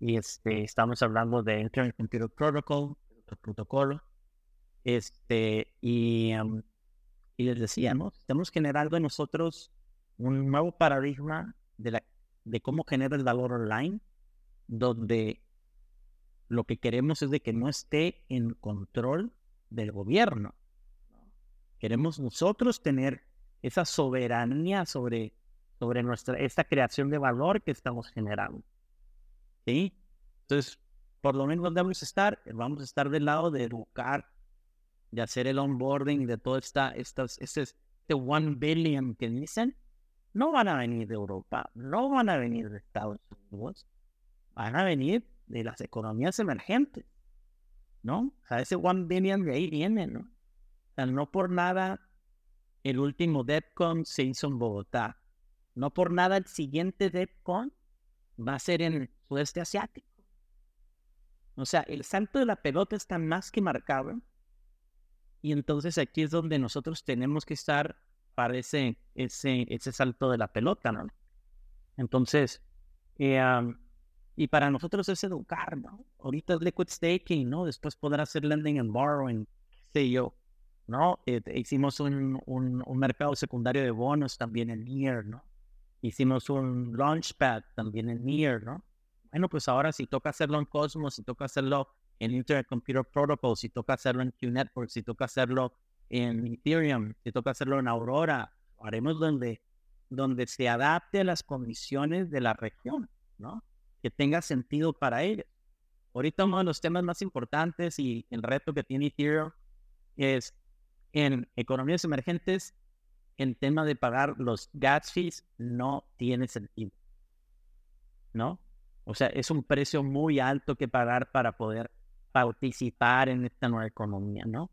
Y este, estamos hablando de Internet Computer Protocol, protocolo. Este, y, y les decía, ¿no? Estamos generando en nosotros un nuevo paradigma de, la, de cómo genera el valor online, donde lo que queremos es de que no esté en control del gobierno. Queremos nosotros tener esa soberanía sobre, sobre nuestra, esta creación de valor que estamos generando. ¿Sí? Entonces, por lo menos a estar, vamos a estar del lado de educar, de hacer el onboarding de todo esta, estas, este, este one billion que dicen, no van a venir de Europa, no van a venir de Estados Unidos, van a venir de las economías emergentes, ¿no? O sea, ese one billion de ahí viene, ¿no? O sea, no por nada el último DEPCON se hizo en Bogotá. No por nada el siguiente DEPCON va a ser en el sudeste asiático. O sea, el salto de la pelota está más que marcado. Y entonces aquí es donde nosotros tenemos que estar para ese, ese, salto de la pelota, ¿no? Entonces, eh, y para nosotros es educar, ¿no? Ahorita es liquid staking, ¿no? Después poder hacer lending and borrowing, qué sé yo, ¿no? Eh, hicimos un, un, un, mercado secundario de bonos también en NEAR, ¿no? Hicimos un launchpad también en NEAR, ¿no? Bueno, pues ahora si toca hacerlo en Cosmos, si toca hacerlo en Internet Computer Protocol, si toca hacerlo en Q-Network, si toca hacerlo en Ethereum, si toca hacerlo en Aurora, haremos donde, donde se adapte a las condiciones de la región, ¿no? Que tenga sentido para ellos. Ahorita uno de los temas más importantes y el reto que tiene Ethereum es en economías emergentes, el tema de pagar los gas fees no tiene sentido. ¿No? O sea, es un precio muy alto que pagar para poder participar en esta nueva economía, ¿no?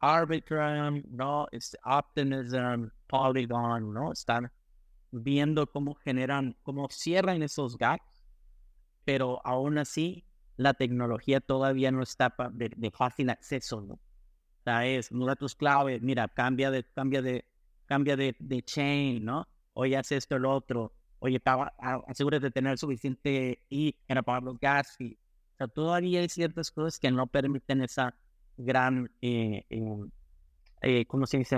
Arbitrum, ¿no? Este, Optimism, Polygon, ¿no? Están viendo cómo generan, cómo cierran esos gaps, pero aún así la tecnología todavía no está de, fácil acceso, ¿no? O sea, es datos clave, mira, cambia de, cambia de, cambia de, de chain, ¿no? Oye, hace esto, el otro oye, asegúrate de tener suficiente y para pagar los gas. Y, o sea, todavía hay ciertas cosas que no permiten esa gran, eh, em, eh, ¿cómo se dice?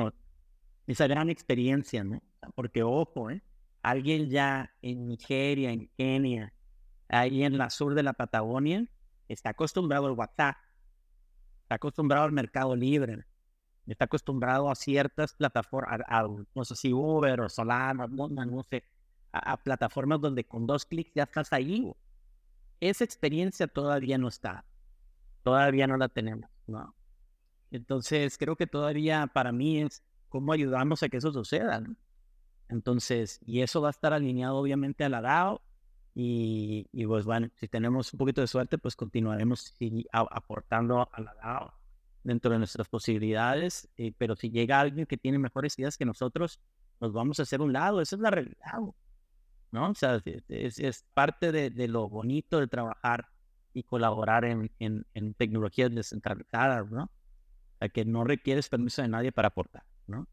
Esa gran experiencia, ¿no? Porque, ojo, ¿eh? Alguien ya en Nigeria, en Kenia, ahí en la sur de la Patagonia, está acostumbrado al WhatsApp, está acostumbrado al mercado libre, está acostumbrado a ciertas plataformas, no sé si Uber o Solana, no, sé, a, plataformas donde con dos clics ya estás ahí. Esa experiencia todavía no está. Todavía no la tenemos, ¿no? Entonces, creo que todavía para mí es cómo ayudamos a que eso suceda, ¿no? Entonces, y eso va a estar alineado obviamente a la DAO. Y, y pues bueno, si tenemos un poquito de suerte, pues continuaremos aportando a la DAO dentro de nuestras posibilidades. Eh, pero si llega alguien que tiene mejores ideas que nosotros, nos vamos a hacer un lado. Esa es la realidad. ¿no? O sea, es, parte de, lo bonito de trabajar y colaborar en, en, tecnologías descentralizadas, ¿no? O sea, que no requieres permiso de nadie para aportar, ¿no?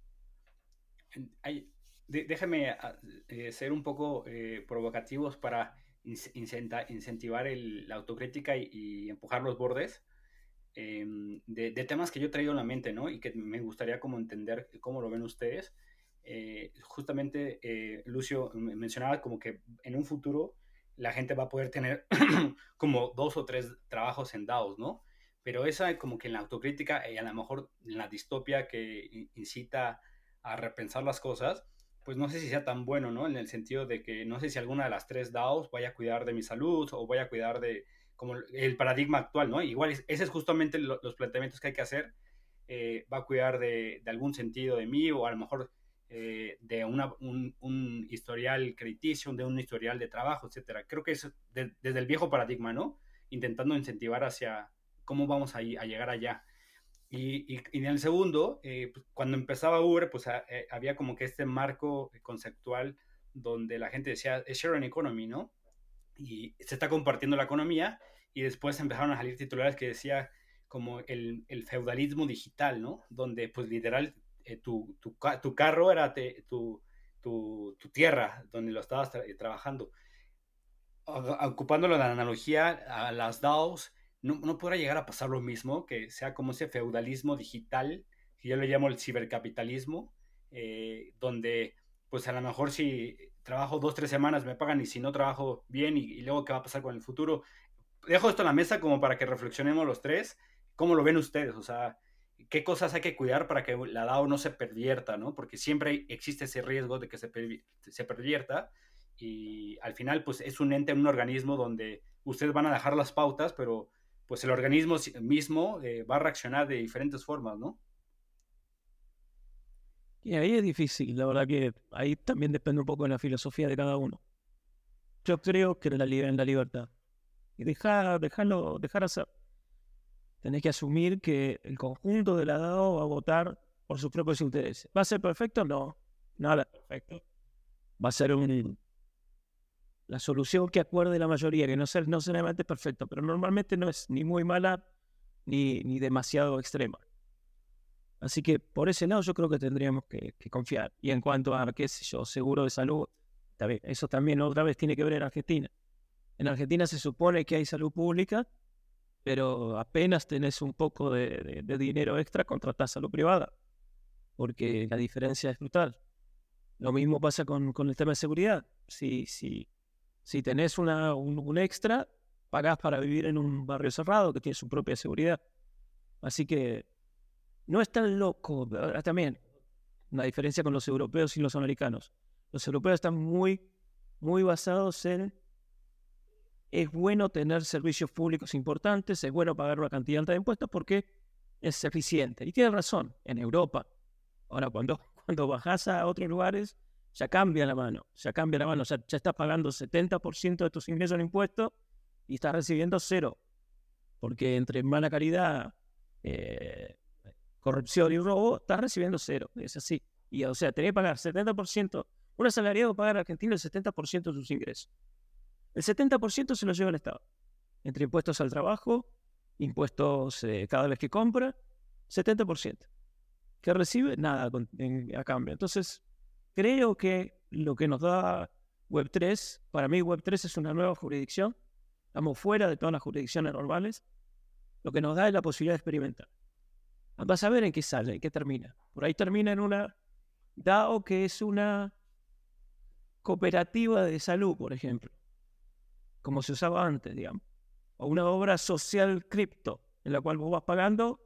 déjame ah, eh, ser un poco eh, provocativos para incentivar la autocrítica y, empujar los bordes em, de, temas que yo he traído en la mente, ¿no? Y que me gustaría como entender cómo lo ven ustedes. Eh, justamente Lucio mencionaba como que en un futuro la gente va a poder tener como dos o tres trabajos en DAOs, ¿no? Pero esa como que en la autocrítica y a lo mejor en la distopia que incita a repensar las cosas, pues no sé si sea tan bueno, ¿no? En el sentido de que no sé si alguna de las tres DAOs vaya a cuidar de mi salud o vaya a cuidar de como el paradigma actual, ¿no? Igual ese es justamente los planteamientos que hay que hacer. Eh, va a cuidar de, algún sentido de mí o a lo mejor eh, de una, un, historial crediticio, de un historial de trabajo, etcétera. Creo que es desde el viejo paradigma, ¿no? Intentando incentivar hacia cómo vamos a, a llegar allá. Y, en el segundo, eh, pues, cuando empezaba Uber, pues eh, había como que este marco conceptual donde la gente decía, es sharing economy, ¿no? Y se está compartiendo la economía y después empezaron a salir titulares que decía como el, el feudalismo digital, ¿no? Donde pues literal eh, tu, tu, tu, carro era tu, tu, tierra, donde lo estabas trabajando. Ocupándolo de la analogía a las DAOs, no, no podrá llegar a pasar lo mismo, que sea como ese feudalismo digital, que yo le llamo el cibercapitalismo, eh, donde pues a lo mejor si trabajo dos, tres semanas me pagan y si no trabajo bien y, luego qué va a pasar con el futuro. Dejo esto en la mesa como para que reflexionemos los tres, cómo lo ven ustedes, o sea, qué cosas hay que cuidar para que la DAO no se pervierta, ¿no? Porque siempre existe ese riesgo de que se, se pervierta y al final pues es un ente, un organismo donde ustedes van a dejar las pautas, pero pues el organismo mismo eh, va a reaccionar de diferentes formas, ¿no? Y ahí es difícil, la verdad que ahí también depende un poco de la filosofía de cada uno. Yo creo que en la, libertad. Y dejar, dejarlo, dejar hacer. Tenés que asumir que el conjunto de la DAO va a votar por sus propios intereses. ¿Va a ser perfecto? No, nada perfecto. Va a ser un, la solución que acuerde la mayoría, que no, ser, no necesariamente es perfecto, pero normalmente no es ni muy mala ni, ni demasiado extrema. Así que por ese lado yo creo que tendríamos que, confiar. Y en cuanto a, qué sé yo, seguro de salud, eso también otra vez tiene que ver en Argentina. En Argentina se supone que hay salud pública, pero apenas tenés un poco de, dinero extra, contratás salud privada, porque la diferencia es brutal. Lo mismo pasa con, con el tema de seguridad. Si, si si tenés una, un, extra, pagás para vivir en un barrio cerrado que tiene su propia seguridad. Así que no es tan loco. También, una diferencia con los europeos y los americanos. Los europeos están muy, muy basados en es bueno tener servicios públicos importantes, es bueno pagar una cantidad alta de impuestos porque es eficiente. Y tiene razón, en Europa. Ahora, cuando, cuando bajás a otros lugares, ya cambia la mano, ya cambia la mano, ya, ya estás pagando 70% de tus ingresos en impuestos y estás recibiendo cero, porque entre mala calidad, eh, corrupción y robo, estás recibiendo cero, es así. Y o sea, tenés que pagar 70%, un asalariado paga en Argentina el 70% de sus ingresos. El 70% se lo lleva el Estado, entre impuestos al trabajo, impuestos eh, cada vez que compra, 70%. ¿Qué recibe? Nada a cambio. Entonces, Creo que lo que nos da Web3, para mí Web3 es una nueva jurisdicción, estamos fuera de todas las jurisdicciones normales, lo que nos da es la posibilidad de experimentar. Vas a ver en qué sale, en qué termina. Por ahí termina en una DAO que es una cooperativa de salud, por ejemplo, como se usaba antes, digamos. O una obra social cripto, en la cual vos vas pagando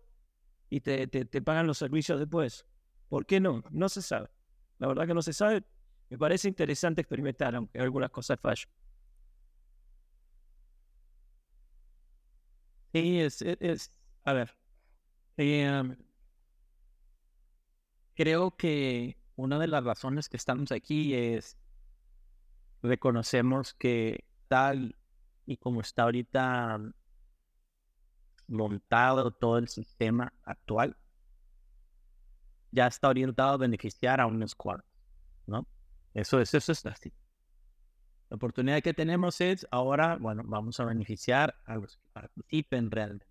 y te, te pagan los servicios después. ¿Por qué no? No se sabe. La verdad que no se sabe. Me parece interesante experimentar, aunque algunas cosas fallan. Sí, es, es, a ver. Em, creo que una de las razones que estamos aquí es reconocemos que y como está ahorita montado todo el sistema actual, ya está orientado a beneficiar a un squad, ¿no? Eso es, eso es así. La oportunidad que tenemos es ahora, bueno, vamos a beneficiar a los que participen realmente.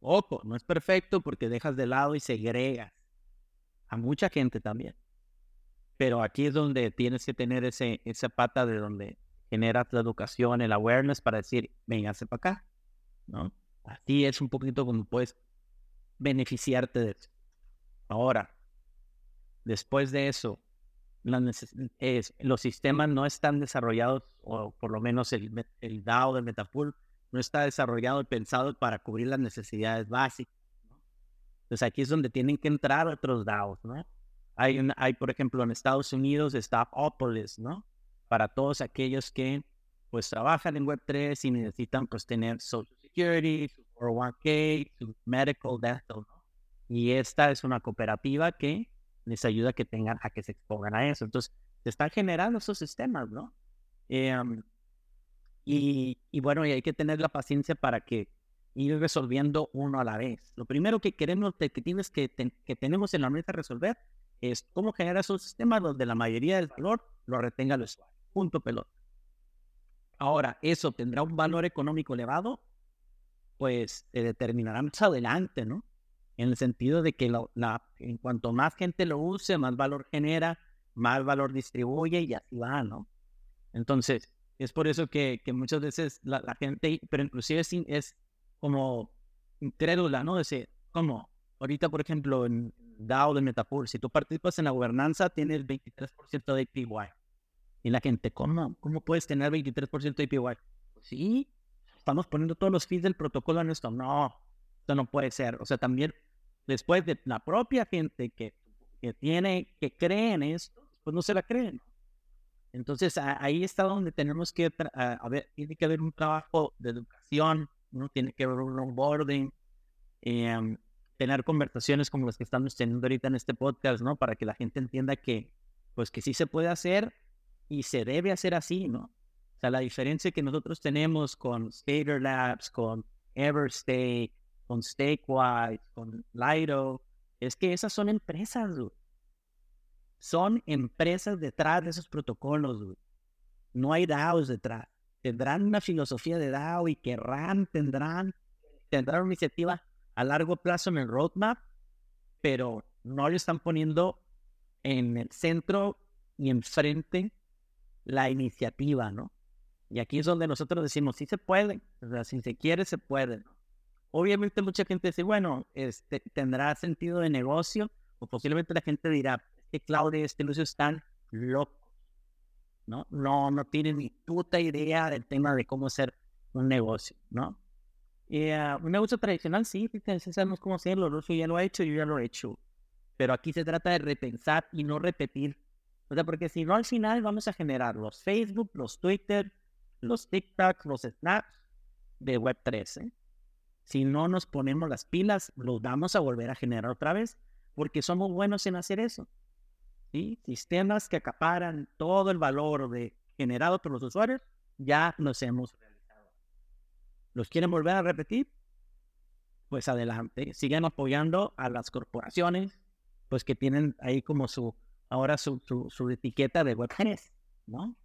Ojo, no es perfecto porque dejas de lado y segregas a mucha gente también. Pero aquí es donde tienes que tener ese, esa pata de donde generas la educación, el awareness para decir, véngase para acá, ¿no? Así es un poquito como puedes beneficiarte de eso. Ahora, después de eso, es, los sistemas no están desarrollados, o por lo menos el, el DAO de Metapool no está desarrollado y pensado para cubrir las necesidades básicas. Entonces aquí es donde tienen que entrar otros DAOs, ¿no? Hay, hay, por ejemplo, en Estados Unidos está Opolis, ¿no? Para todos aquellos que pues trabajan en Web3 y necesitan pues tener Social Security, su 401k, su Medical Dental, ¿no? Y esta es una cooperativa que les ayuda a que tengan, a que se expongan a eso. Entonces, se están generando esos sistemas, ¿no? Em, y, y, bueno, y hay que tener la paciencia para que ir resolviendo uno a la vez. Lo primero que queremos, que tienes que, que tenemos en la mesa resolver es cómo generar esos sistemas donde la mayoría del valor lo retenga el usuario. Punto pelota. Ahora, ¿eso tendrá un valor económico elevado? Pues se determinará más adelante, ¿no? En el sentido de que la, en cuanto más gente lo use, más valor genera, más valor distribuye y así va, ¿no? Entonces, es por eso que, que muchas veces la, gente, pero inclusive es, es como incrédula, ¿no? Decir, ¿cómo? Ahorita, por ejemplo, en DAO de Metapool, si tú participas en la gobernanza, tienes 23% de APY. Y la gente, ¿cómo? ¿Cómo puedes tener 23% de APY? Pues sí, estamos poniendo todos los fees del protocolo en esto. No, esto no puede ser. O sea, también después de la propia gente que, que tiene, que cree en esto, pues no se la creen. Entonces ahí está donde tenemos que, a, ver, tiene que haber un trabajo de educación, ¿no? tiene que haber un onboarding, eh, tener conversaciones como las que estamos teniendo ahorita en este podcast, ¿no? Para que la gente entienda que, pues que sí se puede hacer y se debe hacer así, ¿no? O sea, la diferencia que nosotros tenemos con Skater Labs, con Everstay, con Stakewise, con Lido, es que esas son empresas, Son empresas detrás de esos protocolos, No hay DAOs detrás. Tendrán una filosofía de DAO y querrán, tendrán, tendrán una iniciativa a largo plazo en el roadmap, pero no le están poniendo en el centro y enfrente la iniciativa, ¿no? Y aquí es donde nosotros decimos, sí se puede, o sea, si se quiere, se puede. Obviamente mucha gente dice, bueno, este, tendrá sentido de negocio, o posiblemente la gente dirá, que Claudia y este Lucio están locos, ¿no? No, no tienen ni puta idea del tema de cómo hacer un negocio, ¿no? Y, uh, un negocio tradicional, sí, sabemos cómo hacerlo, Lucio ya lo ha hecho, yo ya lo he hecho. Pero aquí se trata de repensar y no repetir. O sea, porque si no, al final vamos a generar los Facebook, los Twitter, los TikTok, los Snaps de Web3. ¿eh? Si no nos ponemos las pilas, los vamos a volver a generar otra vez, porque somos buenos en hacer eso. ¿sí? Sistemas que acaparan todo el valor generado por los usuarios, ya nos hemos realizado. ¿Los quieren volver a repetir? Pues adelante, sigan apoyando a las corporaciones, pues que tienen ahí como su, ahora su, su, etiqueta de Web3, ¿no?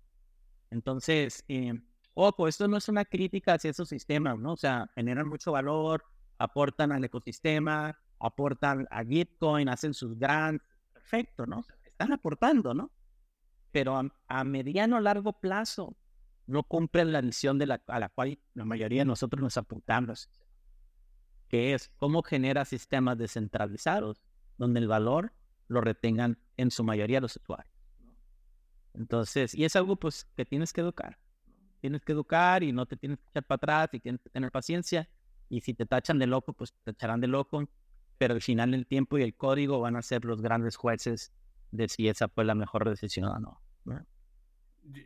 Entonces, eh, ojo, esto no es una crítica hacia esos sistemas, ¿no? O sea, generan mucho valor, aportan al ecosistema, aportan a Bitcoin, hacen sus grants, perfecto, ¿no? Están aportando, ¿no? Pero a, a mediano o largo plazo no cumplen la misión de la, a la cual la mayoría de nosotros nos apuntamos, que es cómo genera sistemas descentralizados, donde el valor lo retengan en su mayoría los usuarios. Entonces, y es algo pues que tienes que educar tienes que educar y no te tienes que echar para atrás y tienes que tener paciencia. Y si te tachan de loco, pues te echarán de loco. Pero al final el tiempo y el código van a ser los grandes jueces de si esa fue la mejor decisión o no.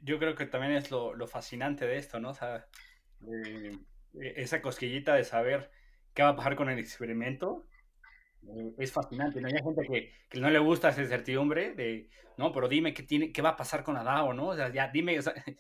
Yo creo que también es lo, lo fascinante de esto, ¿no? O sea, e, esa cosquillita de saber qué va a pasar con el experimento eh, es fascinante. ¿no? Hay gente que, que, no le gusta esa incertidumbre de, no, pero dime qué, tiene, qué va a pasar con la DAO, ¿no? Ya dime,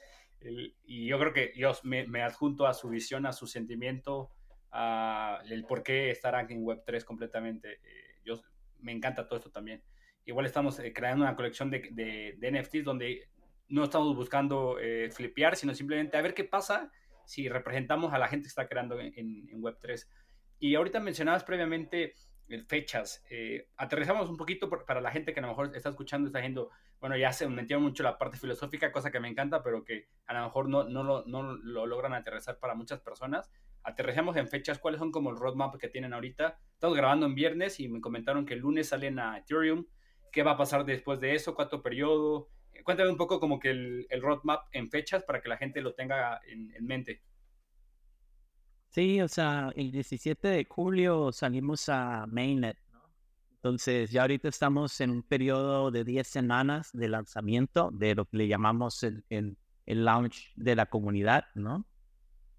y yo creo que yo me, adjunto a su visión, a su sentimiento, a el por qué estar aquí en Web3 completamente. Eh, yo, me encanta todo esto también. Igual estamos eh, creando una colección de, de, NFTs donde no estamos buscando eh, flipear, sino simplemente a ver qué pasa si representamos a la gente que está creando en, en Web3. Y ahorita mencionabas previamente eh, fechas. Eh, aterrizamos un poquito para la gente que a lo mejor está escuchando, está viendo, bueno, ya se metieron mucho la parte filosófica, cosa que me encanta, pero que a lo mejor no, no, lo, no lo logran aterrizar para muchas personas. Aterrizamos en fechas, cuáles son como el roadmap que tienen ahorita. Estamos grabando en viernes y me comentaron que el lunes salen a Ethereum. ¿Qué va a pasar después de eso? ¿Cuánto periodo? Cuéntame un poco como que el, el roadmap en fechas para que la gente lo tenga en, en mente. Sí, o sea, el 17 de julio salimos a Mainnet, ¿no? Entonces, ya ahorita estamos en un periodo de 10 semanas de lanzamiento de lo que le llamamos el, el, launch de la comunidad, ¿no?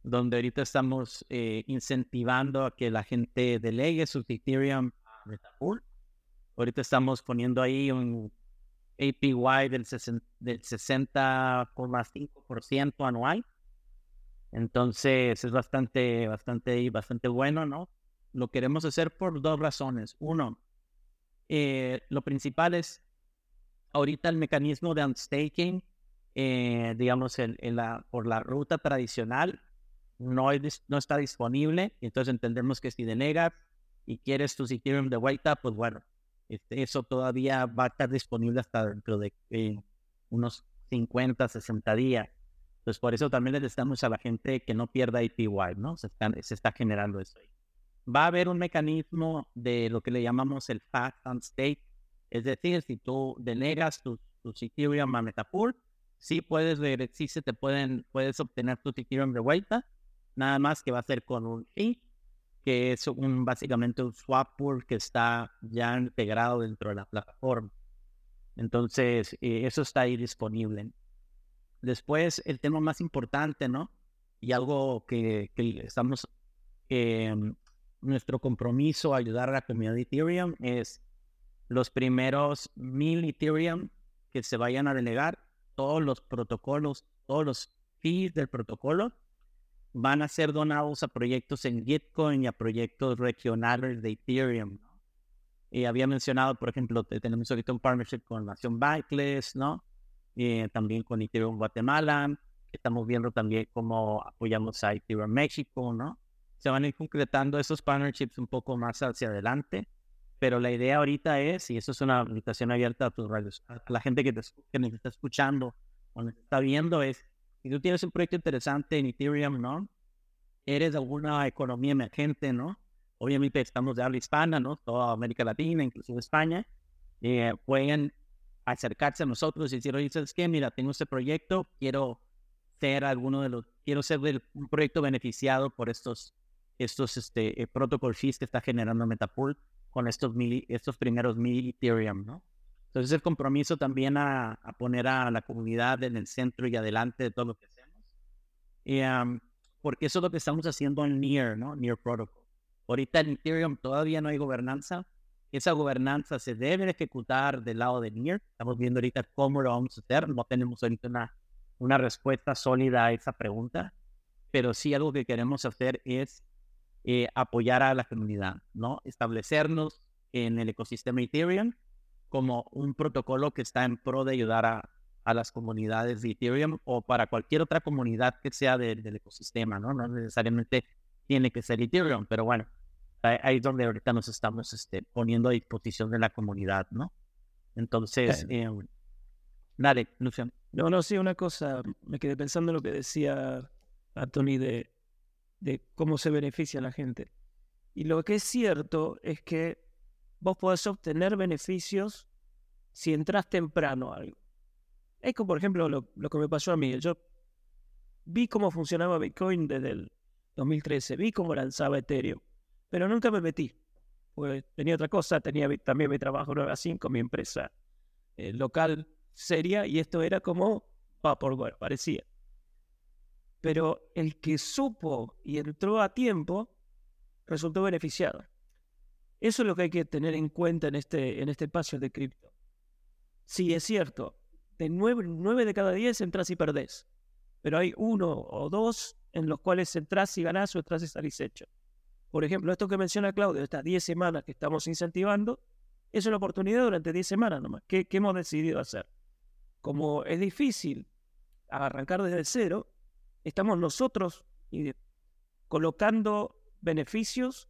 Donde ahorita estamos eh, incentivando a que la gente delegue su Ethereum a Metapool. Ahorita estamos poniendo ahí un APY del 60,5% anual entonces es bastante, bastante, bastante bueno, ¿no? Lo queremos hacer por dos razones. Uno, eh, lo principal es ahorita el mecanismo de unstaking, eh, digamos, en, la, por la ruta tradicional, no, no está disponible. Entonces entendemos que si denegas y quieres tu Ethereum de vuelta, pues bueno, este, eso todavía va a estar disponible hasta dentro de eh, unos 50, 60 días. Entonces, por eso también necesitamos a la gente que no pierda APY, ¿no? Se, se está generando eso. Va a haber un mecanismo de lo que le llamamos el fast and state, es decir, si tú denegas tu, tu Ethereum a Metapool, sí puedes sí se te pueden, puedes obtener tu Ethereum de vuelta, nada más que va a ser con un fee, que es un, básicamente un swap pool que está ya integrado dentro de la plataforma. Entonces, eh, eso está ahí disponible. Después, el tema más importante, ¿no? Y algo que, estamos, em, nuestro compromiso a ayudar a la comunidad de Ethereum es los primeros mil Ethereum que se vayan a delegar, todos los protocolos, todos los fees del protocolo van a ser donados a proyectos en Gitcoin y a proyectos regionales de Ethereum. Y había mencionado, por ejemplo, tenemos ahorita un partnership con Nación Backless, ¿no? Eh, también con Ethereum Guatemala. Estamos viendo también cómo apoyamos a Ethereum México, ¿no? Se van a ir concretando esos partnerships un poco más hacia adelante, pero la idea ahorita es, y eso es una invitación abierta a tus radios, a la gente que, te, que nos está escuchando o nos está viendo, es, si tú tienes un proyecto interesante en Ethereum, ¿no? Eres alguna economía emergente, ¿no? Obviamente estamos de habla hispana, ¿no? Toda América Latina, incluso España. Eh, pueden acercarse a nosotros y decir, oye, ¿sabes qué? Mira, tengo este proyecto, quiero ser alguno de los, quiero ser un proyecto beneficiado por estos, estos este, eh, protocol fees que está generando Metapool con estos, mil, estos primeros mil Ethereum, ¿no? Entonces el compromiso también a, poner a la comunidad en el centro y adelante de todo lo que hacemos. Y, porque eso es lo que estamos haciendo en Near, ¿no? Near Protocol. Ahorita en Ethereum todavía no hay gobernanza, esa gobernanza se debe ejecutar del lado de NIR. Estamos viendo ahorita cómo lo vamos a hacer. No tenemos ahorita una, una respuesta sólida a esa pregunta, pero sí algo que queremos hacer es eh, apoyar a la comunidad, ¿no? Establecernos en el ecosistema Ethereum como un protocolo que está en pro de ayudar a, a las comunidades de Ethereum o para cualquier otra comunidad que sea del ecosistema, ¿no? No necesariamente tiene que ser Ethereum, pero bueno, ahí es donde ahorita nos estamos este, poniendo a disposición de la comunidad, ¿no? Entonces, eh, dale, Luciano. No, no, sí, una cosa, me quedé pensando en lo que decía Anthony de, de cómo se beneficia la gente. Y lo que es cierto es que vos podés obtener beneficios si entras temprano a algo. Es como, por ejemplo, lo, lo, que me pasó a mí. Yo vi cómo funcionaba Bitcoin desde el 2013, vi cómo lanzaba Ethereum pero nunca me metí. Pues tenía otra cosa, tenía también mi trabajo 9 a 5, mi empresa eh, local seria, y esto era como Vaporware, parecía. Pero el que supo y entró a tiempo resultó beneficiado. Eso es lo que hay que tener en cuenta en este, en este espacio de cripto. Sí, es cierto, de 9, de cada 10 entras y perdés, pero hay uno o dos en los cuales entras y ganás o entras y salís hecho. Por ejemplo, esto que menciona Claudio, estas 10 semanas que estamos incentivando, es una oportunidad durante 10 semanas nomás. ¿Qué, hemos decidido hacer? como es difícil arrancar desde cero, estamos nosotros colocando beneficios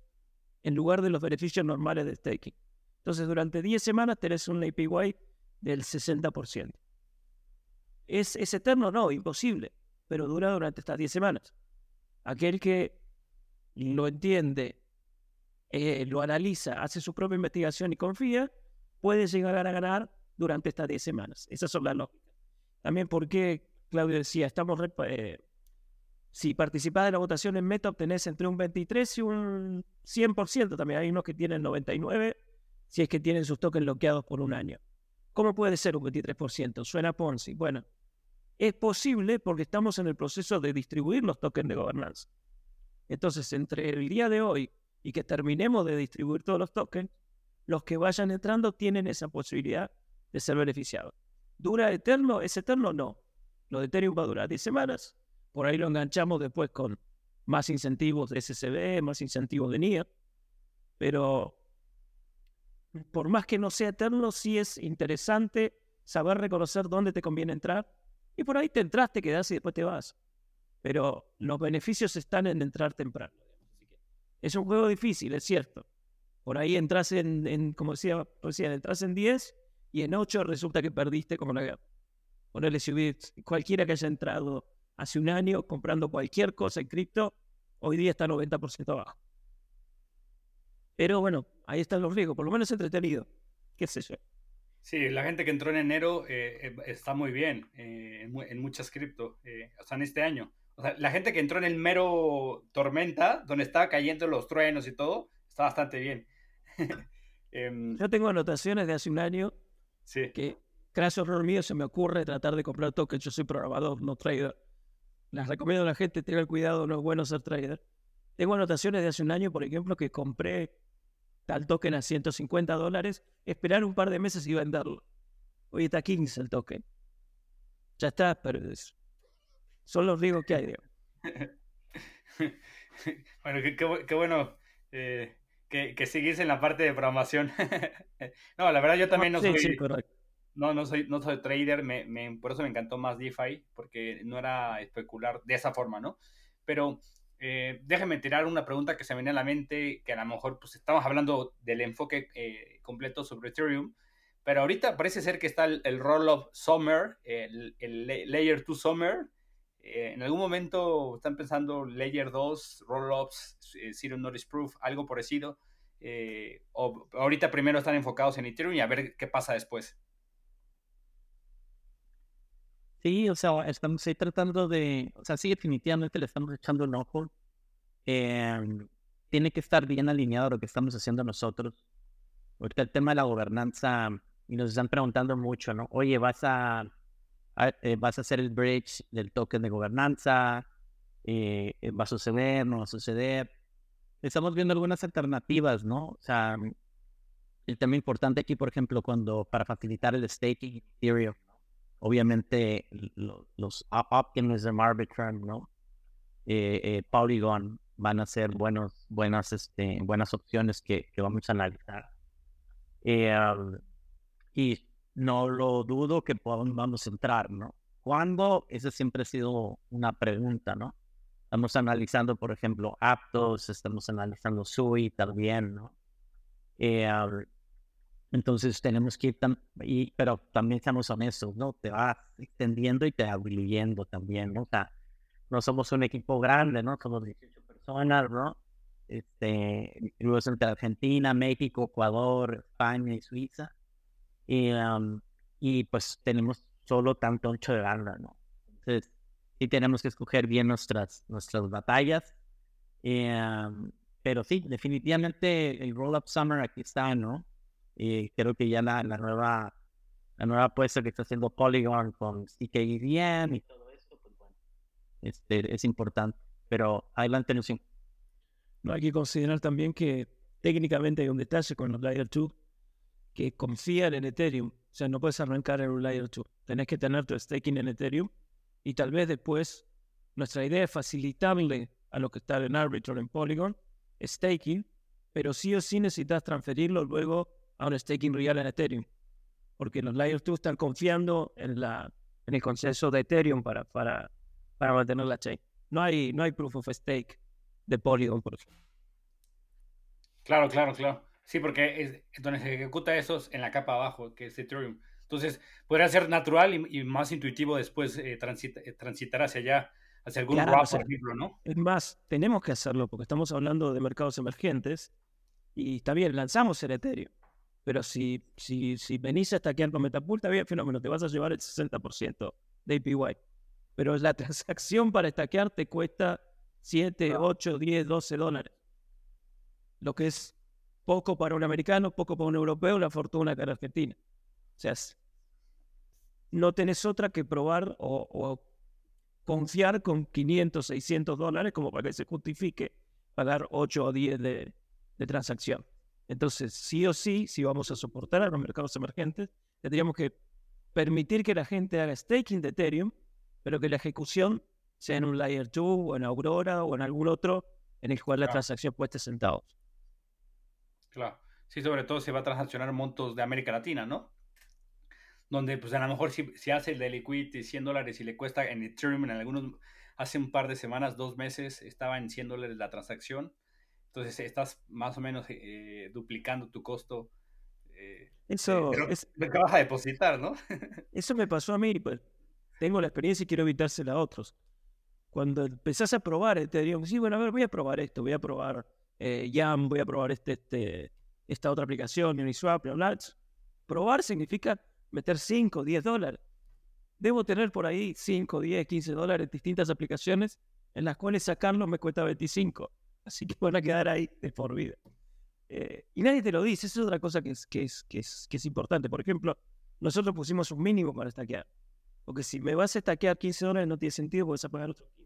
en lugar de los beneficios normales de staking. Entonces, durante 10 semanas tenés un APY del 60%. ¿Es, ¿Es eterno? No, imposible, pero dura durante estas 10 semanas. Aquel que lo entiende, eh, lo analiza, hace su propia investigación y confía, puede llegar a ganar durante estas 10 semanas. Esas son las lógicas. También porque Claudio decía, estamos eh, si participás de la votación en Meta, obtenés entre un 23 y un 100%. También hay unos que tienen 99, si es que tienen sus tokens bloqueados por un año. ¿Cómo puede ser un 23%? Suena Ponzi. Bueno, es posible porque estamos en el proceso de distribuir los tokens de gobernanza. Entonces, entre el día de hoy y que terminemos de distribuir todos los tokens, los que vayan entrando tienen esa posibilidad de ser beneficiados. ¿Dura eterno? ¿Es eterno? No. Lo de Ethereum va a durar 10 semanas, por ahí lo enganchamos después con más incentivos de SCB, más incentivos de NIA. Pero por más que no sea eterno, sí es interesante saber reconocer dónde te conviene entrar. Y por ahí te entras, te quedas y después te vas. Pero los beneficios están en entrar temprano. Es un juego difícil, es cierto. Por ahí entras en, como decía recién, entras en 10 y en 8 resulta que perdiste como la guerra. Ponerle subir cualquiera que haya entrado hace un año comprando cualquier cosa en cripto, hoy día está 90% abajo. Pero bueno, ahí están los riesgos, por lo menos entretenido. ¿Qué sé yo? Sí, la gente que entró en enero eh, eh, está muy bien eh, en, muchas cripto, o sea, en este año. O sea, la gente que entró en el mero tormenta, donde estaba cayendo los truenos y todo, está bastante bien. Em, yo tengo anotaciones de hace un año sí. que, crash horror mío, se me ocurre tratar de comprar tokens. Yo soy programador, no trader les recomiendo a la gente tener cuidado, no es bueno ser trader. Tengo anotaciones de hace un año, por ejemplo, que compré tal token a 150 dólares, esperar un par de meses y venderlo. Hoy está 15 el token. Ya está, pero son los riesgos que hay. bueno, qué, bueno eh, que, que seguís en la parte de programación. no, la verdad yo también no soy... Sí, correcto no, no soy, no soy trader, me, por eso me encantó más DeFi, porque no era especular de esa forma, ¿no? Pero eh, déjeme tirar una pregunta que se me viene a la mente, que a lo mejor pues estamos hablando del enfoque eh, completo sobre Ethereum, pero ahorita parece ser que está el, roll-up Summer, el, Layer 2 Summer. Eh, en algún momento están pensando Layer 2, roll-ups, Zero Notice Proof, algo parecido. o ahorita primero están enfocados en Ethereum y a ver qué pasa después. Sí, o sea, estamos ahí tratando de, o sea, sí, definitivamente le estamos echando un ojo. Tiene que estar bien alineado a lo que estamos haciendo nosotros. Ahorita el tema de la gobernanza, y nos están preguntando mucho, ¿no? Oye, ¿vas a, eh, vas a hacer el bridge del token de gobernanza? Eh, ¿Va a suceder? ¿No va a suceder? Estamos viendo algunas alternativas, ¿no? O sea, el tema importante aquí, por ejemplo, cuando para facilitar el staking Ethereum, obviamente los Optimism Arbitrum, ¿no? Eh, eh, Polygon van a ser buenos, buenas, este, buenas opciones que, vamos a analizar. Eh, y no lo dudo que vamos a entrar, ¿no? ¿Cuándo? Esa siempre ha sido una pregunta, ¿no? Estamos analizando, por ejemplo, Aptos, estamos analizando Sui también, ¿no? Entonces tenemos que ir, pero también seamos honestos, ¿no? Te vas extendiendo y te va diluyendo también, ¿no? O sea, no somos un equipo grande, ¿no? Somos 18 personas, ¿no? Este, entre Argentina, México, Ecuador, España y Suiza. Y, y pues tenemos solo tanto ancho de banda, ¿no? Entonces, sí tenemos que escoger bien nuestras, nuestras batallas. pero sí, definitivamente el Roll Up Summer aquí está, ¿no? Y creo que ya la, la nueva la nueva apuesta que está haciendo Polygon con CKEVM y todo esto, pues bueno, este, es importante. Pero adelante, Luciano. No hay que considerar también que técnicamente hay un detalle con los Layer 2 que confían en Ethereum. O sea, no puedes arrancar en un Layer 2. Tenés que tener tu staking en Ethereum y tal vez después nuestra idea es facilitarle a los que están en Arbitrum, en Polygon, staking, pero sí o sí necesitas transferirlo luego a un staking real en Ethereum. porque los Layer 2 están confiando en, la, en el consenso de Ethereum para, para, mantener la chain. No hay, no hay proof of stake de Polygon, por ejemplo. Claro, claro, claro. Sí, porque es donde se ejecuta eso en la capa abajo, que es Ethereum. Entonces, podría ser natural y, más intuitivo después eh, eh, transitar hacia allá, hacia algún claro, por ejemplo, ¿no? Es más, tenemos que hacerlo porque estamos hablando de mercados emergentes y está bien, lanzamos el Ethereum. Pero si, si, si venís a stackear con Metapool, está bien, fenómeno, te vas a llevar el 60% de APY. Pero la transacción para stackear te cuesta 7, 8, 10, 12 dólares. Lo que es poco para un americano, poco para un europeo, una fortuna acá en Argentina. O sea, no tenés otra que probar o, confiar con 500, 600 dólares como para que se justifique pagar 8 o 10 de, de transacción. Entonces, sí o sí, si vamos a soportar a los mercados emergentes, tendríamos que permitir que la gente haga staking de Ethereum, pero que la ejecución sea en un Layer 2 o en Aurora o en algún otro en el cual la transacción cueste centavos. Claro. Sí, sobre todo se va a transaccionar montos de América Latina, ¿no? Donde, pues a lo mejor si, si hace el de Liquidity 100 dólares y le cuesta en Ethereum en algunos, hace un par de semanas, dos meses, estaba en 100 dólares la transacción entonces estás más o menos eh, duplicando tu costo. Eh, eso es, lo que vas a depositar, ¿no? eso me pasó a mí, pues tengo la experiencia y quiero evitársela a otros. Cuando empezás a probar Ethereum, sí, bueno, a ver, voy a probar esto, voy a probar eh, voy a probar este, este, esta otra aplicación, Uniswap, bla, Probar significa meter 5, 10 dólares. Debo tener por ahí 5, 10, 15 dólares en distintas aplicaciones en las cuales sacarlos me cuesta 25 así que van a quedar ahí de por vida. Eh, y nadie te lo dice, esa es otra cosa que es, que, es, que, es, que es importante. Por ejemplo, nosotros pusimos un mínimo para estaquear. Porque si me vas a estaquear 15 dólares no tiene sentido porque vas a pagar otros 15 por la transacción.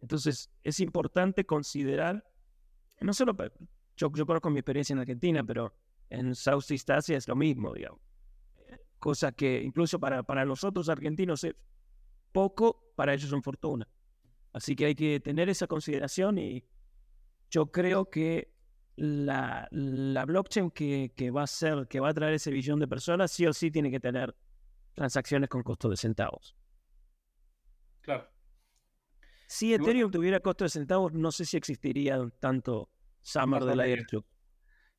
Entonces, es importante considerar, no solo, yo, yo conozco mi experiencia en Argentina, pero en Southeast Asia es lo mismo, digamos. Cosa que incluso para, para nosotros argentinos es poco, para ellos son fortuna. Así que hay que tener esa consideración y yo creo que la, blockchain que, va a ser, que va a traer ese billón de personas, sí o sí tiene que tener transacciones con costo de centavos. Claro. Si Ethereum tuviera costo de centavos, no sé si existiría tanto Summer de la Club.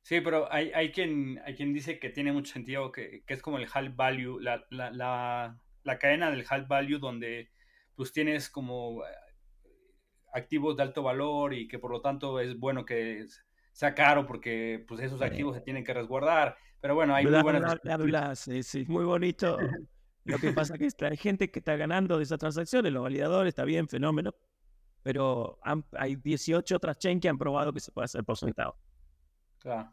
Sí, pero hay, hay, quien, hay quien dice que tiene mucho sentido, que, es como el half value, la, la, la, la cadena del half value donde pues tienes como activos de alto valor y que por lo tanto es bueno que sea caro porque pues esos activos se tienen que resguardar. Pero bueno, hay muy buenas... sí, sí, muy bonito. Lo que pasa es que hay gente que está ganando de esas transacciones, los validadores, está bien, fenómeno. Pero hay 18 otras chains que han probado que se puede hacer por centavo. Claro.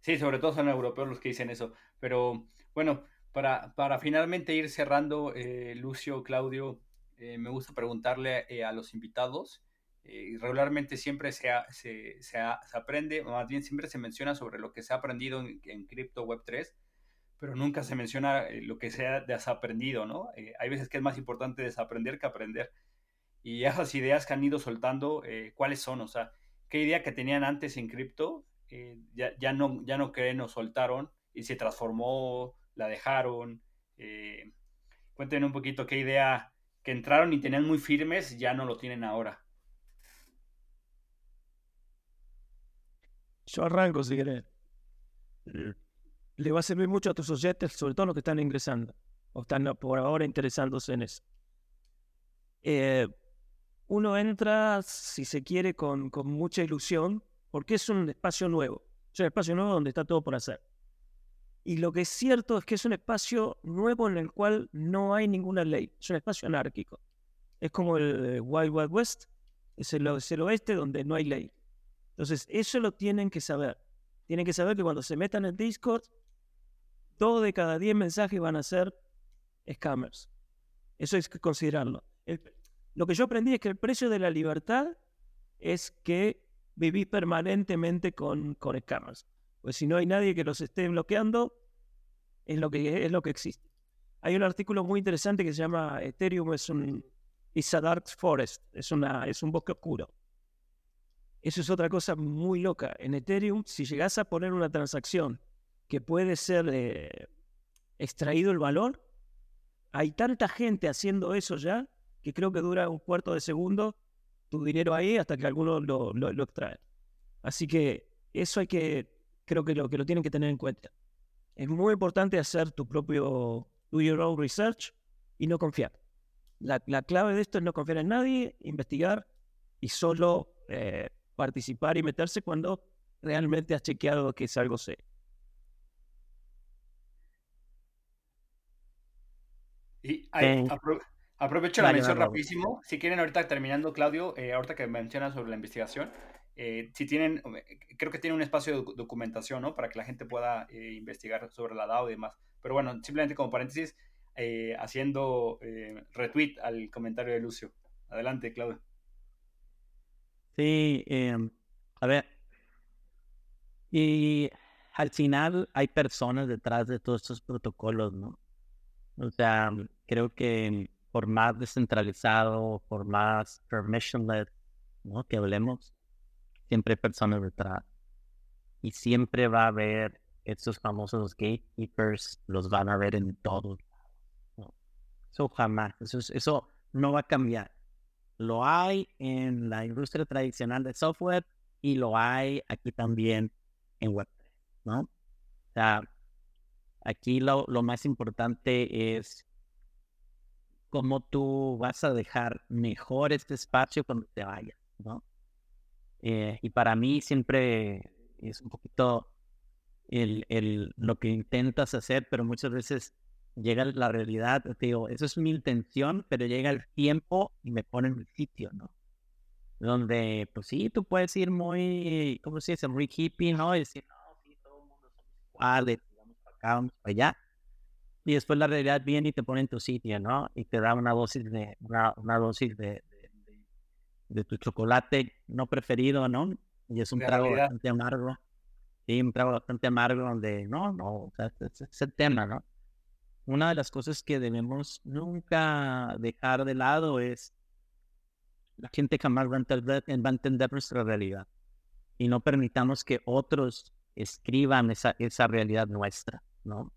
Sí, sobre todo son europeos los que dicen eso. Pero bueno, para, para finalmente ir cerrando, eh, Lucio, Claudio, eh, me gusta preguntarle eh, a los invitados. Eh, regularmente siempre se, se, se, aprende, más bien siempre se menciona sobre lo que se ha aprendido en, en Crypto Web 3, pero nunca se menciona lo que se ha desaprendido, ¿no? hay veces que es más importante desaprender que aprender. Y esas ideas que han ido soltando, ¿cuáles son? O sea, ¿qué idea que tenían antes en cripto ya, ya, no, ya no creen o soltaron y se transformó, la dejaron? cuéntenme un poquito qué idea que entraron y tenían muy firmes, ya no lo tienen ahora. Yo arranco si querés. Le va a servir mucho a tus oyentes, sobre todo los que están ingresando o están por ahora interesándose en eso. Eh, uno entra, si se quiere, con, con mucha ilusión, porque es un espacio nuevo. Es un espacio nuevo donde está todo por hacer. Y lo que es cierto es que es un espacio nuevo en el cual no hay ninguna ley. Es un espacio anárquico. Es como el eh, Wild Wild West, es el, oeste donde no hay ley. Entonces, eso lo tienen que saber. Tienen que saber que cuando se metan en Discord, dos de cada diez mensajes van a ser scammers. Eso hay que considerarlo. lo que yo aprendí es que el precio de la libertad es que vivís permanentemente con, con scammers. Pues si no hay nadie que los esté bloqueando, es lo que, es lo que existe. Hay un artículo muy interesante que se llama Ethereum es un a dark forest, es, una, es un bosque oscuro. Eso es otra cosa muy loca. En Ethereum, si llegas a poner una transacción que puede ser eh, extraído el valor, hay tanta gente haciendo eso ya que creo que dura un cuarto de segundo tu dinero ahí hasta que alguno lo, lo, extrae. Así que eso hay que, creo que lo, que lo tienen que tener en cuenta. Es muy importante hacer tu propio, do your own research y no confiar. La, la clave de esto es no confiar en nadie, investigar y solo eh, participar y meterse cuando realmente has chequeado que es algo serio. Aprovecho la mención rapidísimo. Si quieren, ahorita terminando, Claudio, eh, ahorita que mencionas sobre la investigación, eh, si tienen, creo que tiene un espacio de documentación, ¿no? Para que la gente pueda eh, investigar sobre la DAO y demás. Pero bueno, simplemente como paréntesis, haciendo retweet al comentario de Lucio. Adelante, Claudio. Sí, a ver. Y al final hay personas detrás de todos estos protocolos, ¿no? O sea, creo que por más descentralizado, por más permissionless, ¿no? Que hablemos, siempre hay personas detrás. Y siempre va a haber estos famosos gatekeepers, los van a ver en todos ¿no? Eso jamás, eso, eso no va a cambiar. Lo hay en la industria tradicional de software y lo hay aquí también en Web3, ¿no? O sea, Aquí lo, más importante es cómo tú vas a dejar mejor este espacio cuando te vayas, ¿no? Eh, y para mí siempre es un poquito el, el, lo que intentas hacer, pero muchas veces llega la realidad, te digo, eso es mi intención, pero llega el tiempo y me pone en el sitio, ¿no? Donde, pues sí, tú puedes ir muy, ¿cómo se dice? Muy hippie, ¿no? Y decir, no, sí, todo el mundo somos iguales, vamos para allá. Y después la realidad viene y te pone en tu sitio, ¿no? Y te da una dosis de, una, dosis de, de, tu chocolate no preferido, ¿no? Y es un trago bastante amargo. Sí, un trago bastante amargo donde, no, no, o sea, es, el tema, ¿no? Una de las cosas que debemos nunca dejar de lado es la gente jamás va a entender, va a entender nuestra realidad. Y no permitamos que otros escriban esa, esa realidad nuestra. ¿no?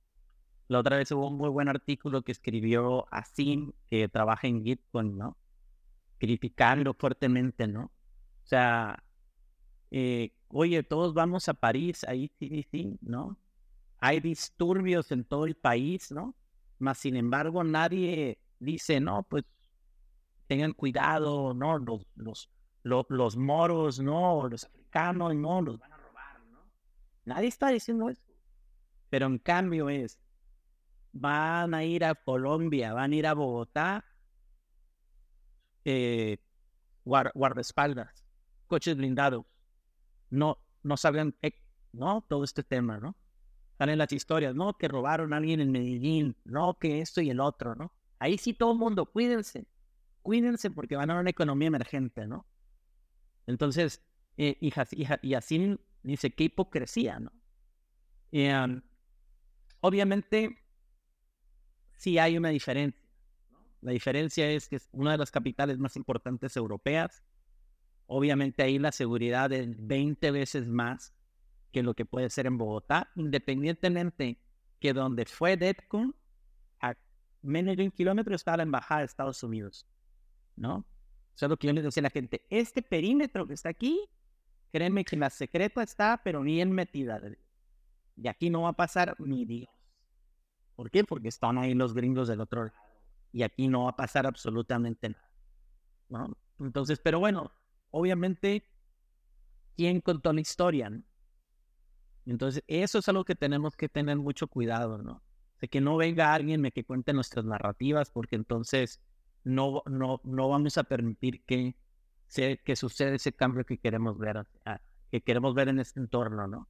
La otra vez hubo un muy buen artículo que escribió Asim, que trabaja en Gitcoin, ¿no? Criticando fuertemente, ¿no? O sea, eh, oye, todos vamos a París, ahí sí, sí, ¿no? Hay disturbios en todo el país, ¿no? Mas, sin embargo, nadie dice, no, pues tengan cuidado, ¿no? Los, los, los, los moros, ¿no? Los africanos, ¿no? Los van a robar, ¿no? Nadie está diciendo eso. Pero en cambio es, van a ir a Colombia, van a ir a Bogotá, eh, guardaespaldas, coches blindados, no, no saben, ¿no? Todo este tema, ¿no? Están en las historias, ¿no? Que robaron a alguien en Medellín, ¿no? Que esto y el otro, ¿no? Ahí sí todo el mundo, cuídense, cuídense porque van a una economía emergente, ¿no? Entonces, eh, y, y, así dice, qué hipocresía, ¿no? Um, Obviamente, sí hay una diferencia. La diferencia es que es una de las capitales más importantes europeas. Obviamente ahí la seguridad es 20 veces más que lo que puede ser en Bogotá, independientemente que donde fue DETCON, a menos de un kilómetro está la embajada de Estados Unidos, ¿no? Eso es lo que yo les decía a la gente. Este perímetro que está aquí, créeme que la secreta está, pero bien metida. Y aquí no va a pasar ni Dios. ¿Por qué? Porque están ahí los gringos del otro lado. Y aquí no va a pasar absolutamente nada. ¿no? Entonces, pero bueno, obviamente, ¿quién contó la historia? Entonces, eso es algo que tenemos que tener mucho cuidado, ¿no? De que no venga alguien que cuente nuestras narrativas, porque entonces no, no, no vamos a permitir que, que suceda ese cambio que queremos ver, que queremos ver en este entorno, ¿no?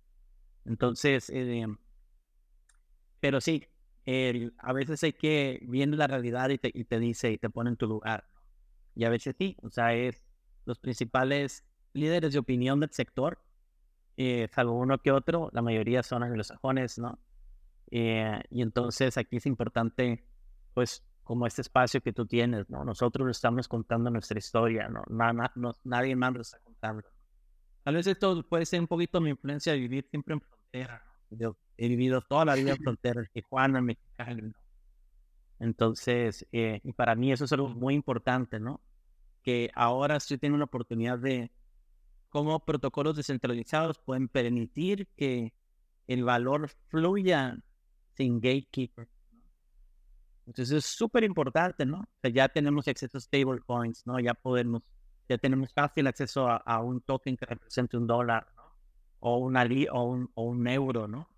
Entonces, eh, pero sí, a veces hay que, viene la realidad y te, y te dice y te pone en tu lugar. Y a veces sí, o sea, es los principales líderes de opinión del sector, eh, salvo uno que otro, la mayoría son anglosajones, ¿no? Eh, y entonces aquí es importante, pues, como este espacio que tú tienes, ¿no? Nosotros estamos contando nuestra historia, ¿no? nadie más lo está contando. Tal vez esto puede ser un poquito mi influencia de vivir siempre en frontera, ¿no? He vivido toda la vida en frontera, Tijuana, Mexicali. Entonces, eh, para mí eso es algo muy importante, ¿no? Que ahora sí tengo una oportunidad de cómo protocolos descentralizados pueden permitir que el valor fluya sin gatekeeper. Entonces es súper importante, ¿no? O sea, ya tenemos acceso a stablecoins, ¿no? Ya podemos, ya tenemos fácil acceso a, un token que represente un dólar, ¿no? O, una, o, un, o un euro, ¿no?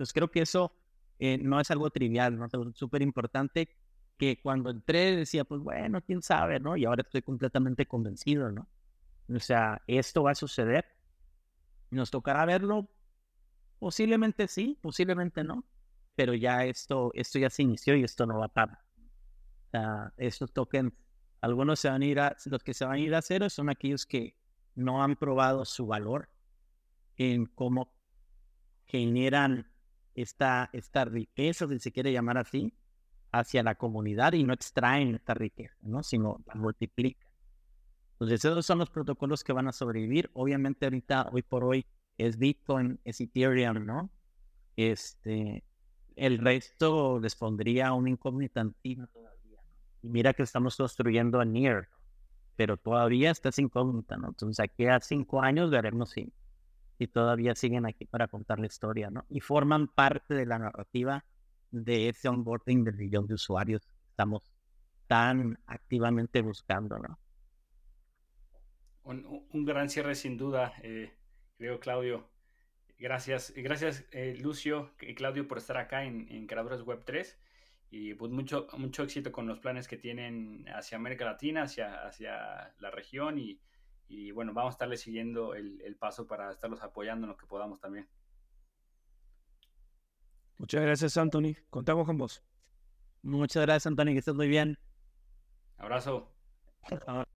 Entonces creo que eso eh, no es algo trivial, ¿no? Es súper importante que cuando entré decía, pues bueno, quién sabe, ¿no? Y ahora estoy completamente convencido, ¿no? O sea, esto va a suceder. Nos tocará verlo. Posiblemente sí, posiblemente no pero ya esto, esto ya se inició y esto no va a parar. O estos tokens, algunos se van a ir a, los que se van a ir a cero son aquellos que no han probado su valor en cómo generan esta, esta riqueza, si se quiere llamar así, hacia la comunidad y no extraen esta riqueza, ¿no? sino la multiplican. Entonces, esos son los protocolos que van a sobrevivir. Obviamente, ahorita, hoy por hoy, es Bitcoin, es Ethereum, ¿no? Este, el resto les pondría un incógnita todavía. Y mira que estamos construyendo a Near, pero todavía está incógnita, ¿no? Entonces aquí a cinco años veremos si, si todavía siguen aquí para contar la historia, ¿no? Y forman parte de la narrativa de ese onboarding del millón de usuarios que estamos tan activamente buscando, ¿no? Un, gran cierre sin duda, eh, creo, Claudio. Gracias, gracias eh, Lucio y Claudio por estar acá en, en Creadores Web 3 y pues mucho, mucho éxito con los planes que tienen hacia América Latina, hacia, hacia la región y, y bueno, vamos a estarle siguiendo el, el, paso para estarlos apoyando en lo que podamos también. Muchas gracias, Anthony. Contamos con vos. Muchas gracias, Anthony, que estés muy bien. Abrazo.